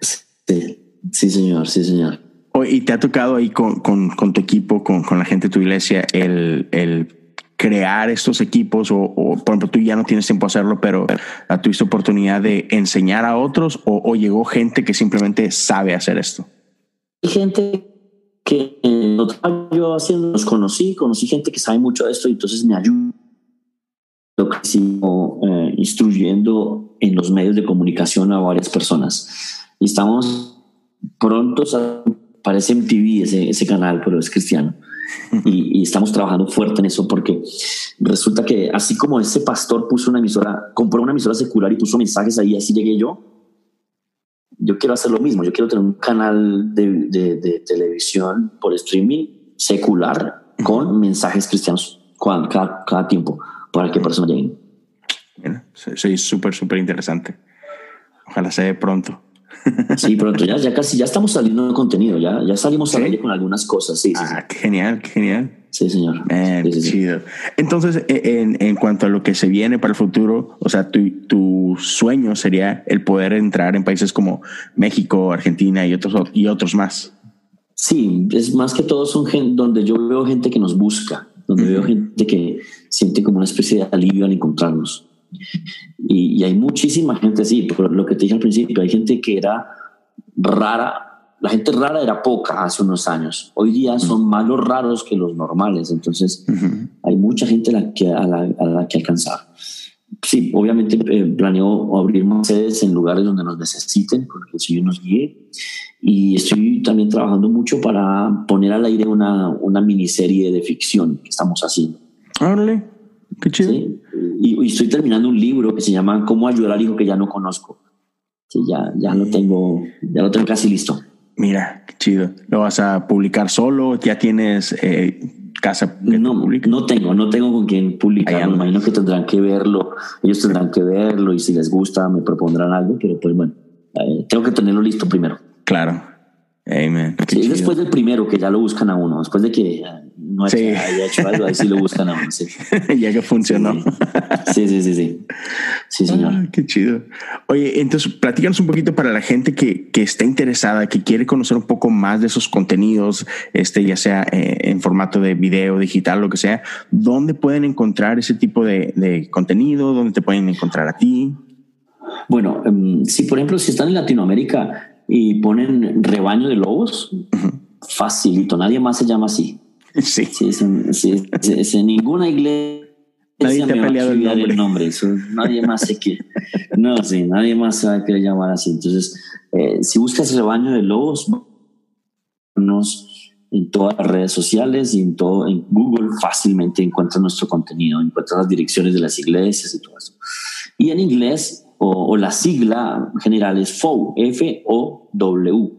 Sí, sí, señor, sí, señor.
Y te ha tocado ahí con, con, tu equipo, con, con, la gente de tu iglesia, el, el crear estos equipos o, por ejemplo tú ya no tienes tiempo a hacerlo, pero tuviste oportunidad de enseñar a otros o, llegó gente que simplemente sabe hacer esto?
Hay gente que eh, yo haciendo los conocí, conocí gente que sabe mucho de esto y entonces me ayudó eh, instruyendo en los medios de comunicación a varias personas. Y estamos prontos a, parece MTV ese, ese canal, pero es cristiano y, estamos trabajando fuerte en eso porque resulta que así como ese pastor puso una emisora, compró una emisora secular y puso mensajes ahí, así llegué yo, yo quiero hacer lo mismo, yo quiero tener un canal de, de, televisión por streaming secular con mensajes cristianos cada, cada, tiempo para que personas lleguen.
soy súper, súper interesante. Ojalá sea pronto.
Sí, pronto, ya, ya casi, ya estamos saliendo de contenido, ya, ya salimos a con algunas cosas, sí.
ah, genial, genial.
Sí, señor.
chido. Entonces, e, en, en, cuanto a lo que se viene para el futuro, o sea, tu, tu sueño sería el poder entrar en países como México, Argentina y otros, y otros más.
Sí, es más que todo son gente donde yo veo gente que nos busca, donde veo gente que siente como una especie de alivio al encontrarnos. Y, hay muchísima gente así, por lo que te dije al principio, hay gente que era rara. La gente rara era poca hace unos años. Hoy día son más los raros que los normales. Entonces, hay mucha gente a la, que, a la, que alcanzar. Sí, obviamente eh, planeo abrir más sedes en lugares donde nos necesiten, porque el Señor nos guíe. Y estoy también trabajando mucho para poner al aire una, una miniserie de ficción que estamos haciendo.
Órale, qué chido.
Y, estoy terminando un libro que se llama Cómo ayudar al hijo que ya no conozco. Sí, ya, ya lo tengo, ya lo tengo casi listo.
Mira, qué chido. ¿Lo vas a publicar solo? ¿Ya tienes eh, casa?
no, no tengo, no tengo con quién publicarlo. Me imagino que tendrán que verlo. Ellos tendrán que verlo y si les gusta me propondrán algo, pero pues bueno, eh, tengo que tenerlo listo primero.
Claro. Amen.
Sí, después del primero que ya lo buscan a uno, después de que no haya hecho algo, ahí sí lo buscan a uno. Sí.
ya que funcionó.
Sí, sí, sí, sí. Sí, señor. Ah,
qué chido. Oye, entonces platícanos un poquito para la gente que, que está interesada, que quiere conocer un poco más de esos contenidos, este, ya sea eh, en formato de video, digital, lo que sea, ¿dónde pueden encontrar ese tipo de, de contenido? ¿Dónde te pueden encontrar a ti?
Bueno, um, si por ejemplo, si están en Latinoamérica, y ponen rebaño de lobos, facilito, nadie más se llama así.
Sí.
sí, en ninguna iglesia
nadie te ha peleado el nombre.
nadie más se quiere. No, sí, nadie más se va a querer llamar así. Entonces, eh, si buscas rebaño de lobos, nos en todas las redes sociales y en todo en Google fácilmente encuentras nuestro contenido, encuentras las direcciones de las iglesias y todo eso. Y en inglés o, la sigla general es FOW, F-O-W,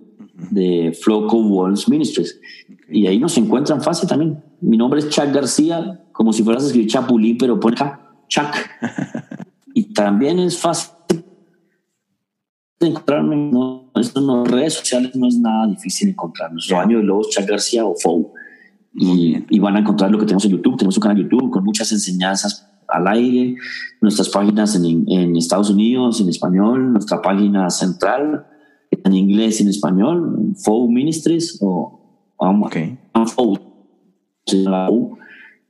de Floco Walls Ministries. Y ahí nos encuentran fácil también. Mi nombre es Chuck García, como si fueras a escribir Chapulí, pero pon acá, Chuck. y también es fácil encontrarme. No, esto en redes sociales no es nada difícil encontrarnos. Baño de Lobos, Chuck García o FOW. Y, y, van a encontrar lo que tenemos en YouTube. Tenemos un canal de YouTube con muchas enseñanzas al aire, nuestras páginas en, en, Estados Unidos en español, nuestra página central en inglés y en español, FOU Ministries o okay.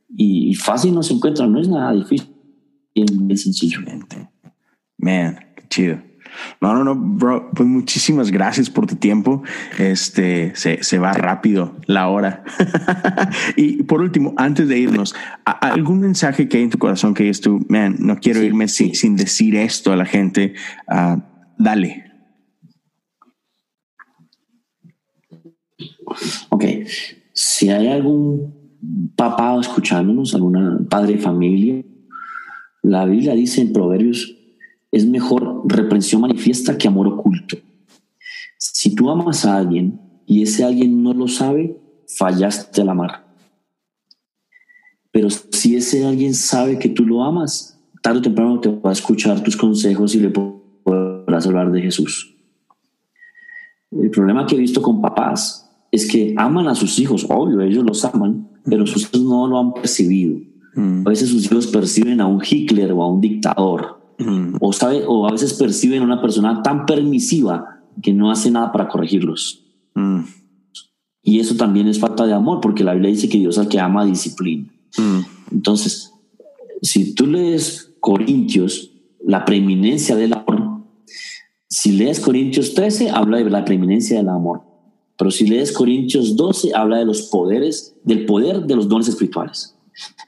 y fácil nos encuentra, no es nada difícil, es sencillo.
Man, qué chido. No, no, no, bro. Pues muchísimas gracias por tu tiempo. Este se, se va rápido la hora. y por último, antes de irnos, ¿algún mensaje que hay en tu corazón que es tú, man, no quiero irme sin, sin, decir esto a la gente? Uh, dale.
Ok. Si hay algún papá escuchándonos, alguna padre de familia, la Biblia dice en Proverbios es mejor reprensión manifiesta que amor oculto. Si tú amas a alguien y ese alguien no lo sabe, fallaste al amar. Pero si ese alguien sabe que tú lo amas, tarde o temprano te va a escuchar tus consejos y le podrás hablar de Jesús. El problema que he visto con papás es que aman a sus hijos, obvio, ellos los aman, pero sus hijos no lo han percibido. Mm. A veces sus hijos perciben a un Hitler o a un dictador o, sabe, o a veces perciben una persona tan permisiva que no hace nada para corregirlos. Y eso también es falta de amor, porque la Biblia dice que Dios al que ama disciplina. Mm. Entonces, si tú lees Corintios, la preeminencia del amor, si lees Corintios 13, habla de la preeminencia del amor. Pero si lees Corintios 12, habla de los poderes, del poder de los dones espirituales.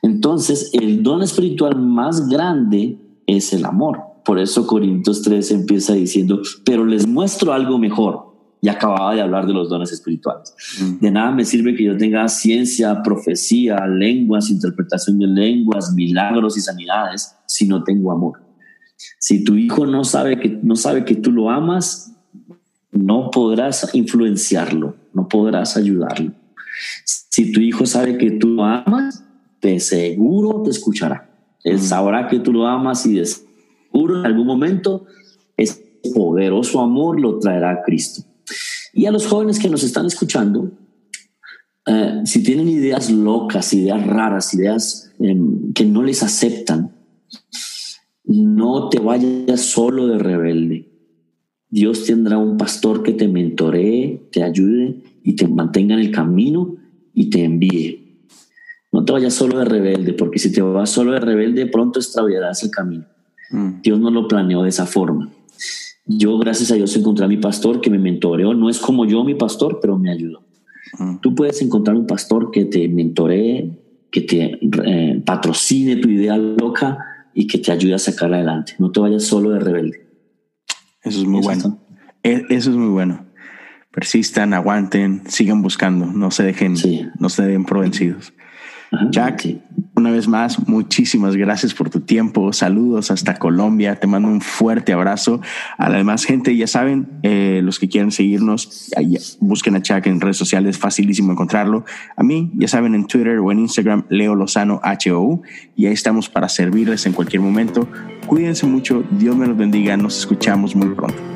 Entonces, el don espiritual más grande es el amor. Por eso Corintios 13 empieza diciendo, pero les muestro algo mejor. Y acababa de hablar de los dones espirituales. Mm. De nada me sirve que yo tenga ciencia, profecía, lenguas, interpretación de lenguas, milagros y sanidades si no tengo amor. Si tu hijo no sabe que, no sabe que tú lo amas, no podrás influenciarlo, no podrás ayudarlo. Si tu hijo sabe que tú lo amas, de seguro te escuchará. Él sabrá que tú lo amas y de seguro en algún momento ese poderoso amor lo traerá a Cristo. Y a los jóvenes que nos están escuchando, eh, si tienen ideas locas, ideas raras, ideas em, que no les aceptan, no te vayas solo de rebelde. Dios tendrá un pastor que te mentoree, te ayude y te mantenga en el camino y te envíe. No te vayas solo de rebelde, porque si te vas solo de rebelde, pronto extraviarás el camino. Mm. Dios no lo planeó de esa forma. Yo, gracias a Dios, encontré a mi pastor que me mentoreó. No es como yo, mi pastor, pero me ayudó. Mm. Tú puedes encontrar un pastor que te mentoree, que te eh, patrocine tu idea loca y que te ayude a sacarla adelante. No te vayas solo de rebelde.
Eso es muy bueno. E, eso es muy bueno. Persistan, aguanten, sigan buscando, no se dejen, no se den por vencidos. Jack, una vez más, muchísimas gracias por tu tiempo. Saludos hasta Colombia. Te mando un fuerte abrazo. A la demás gente, ya saben, eh, los que quieran seguirnos, busquen a Jack en redes sociales, facilísimo encontrarlo. A mí, ya saben, en Twitter o en Instagram, Leo Lozano HOU. Y ahí estamos para servirles en cualquier momento. Cuídense mucho. Dios me los bendiga. Nos escuchamos muy pronto.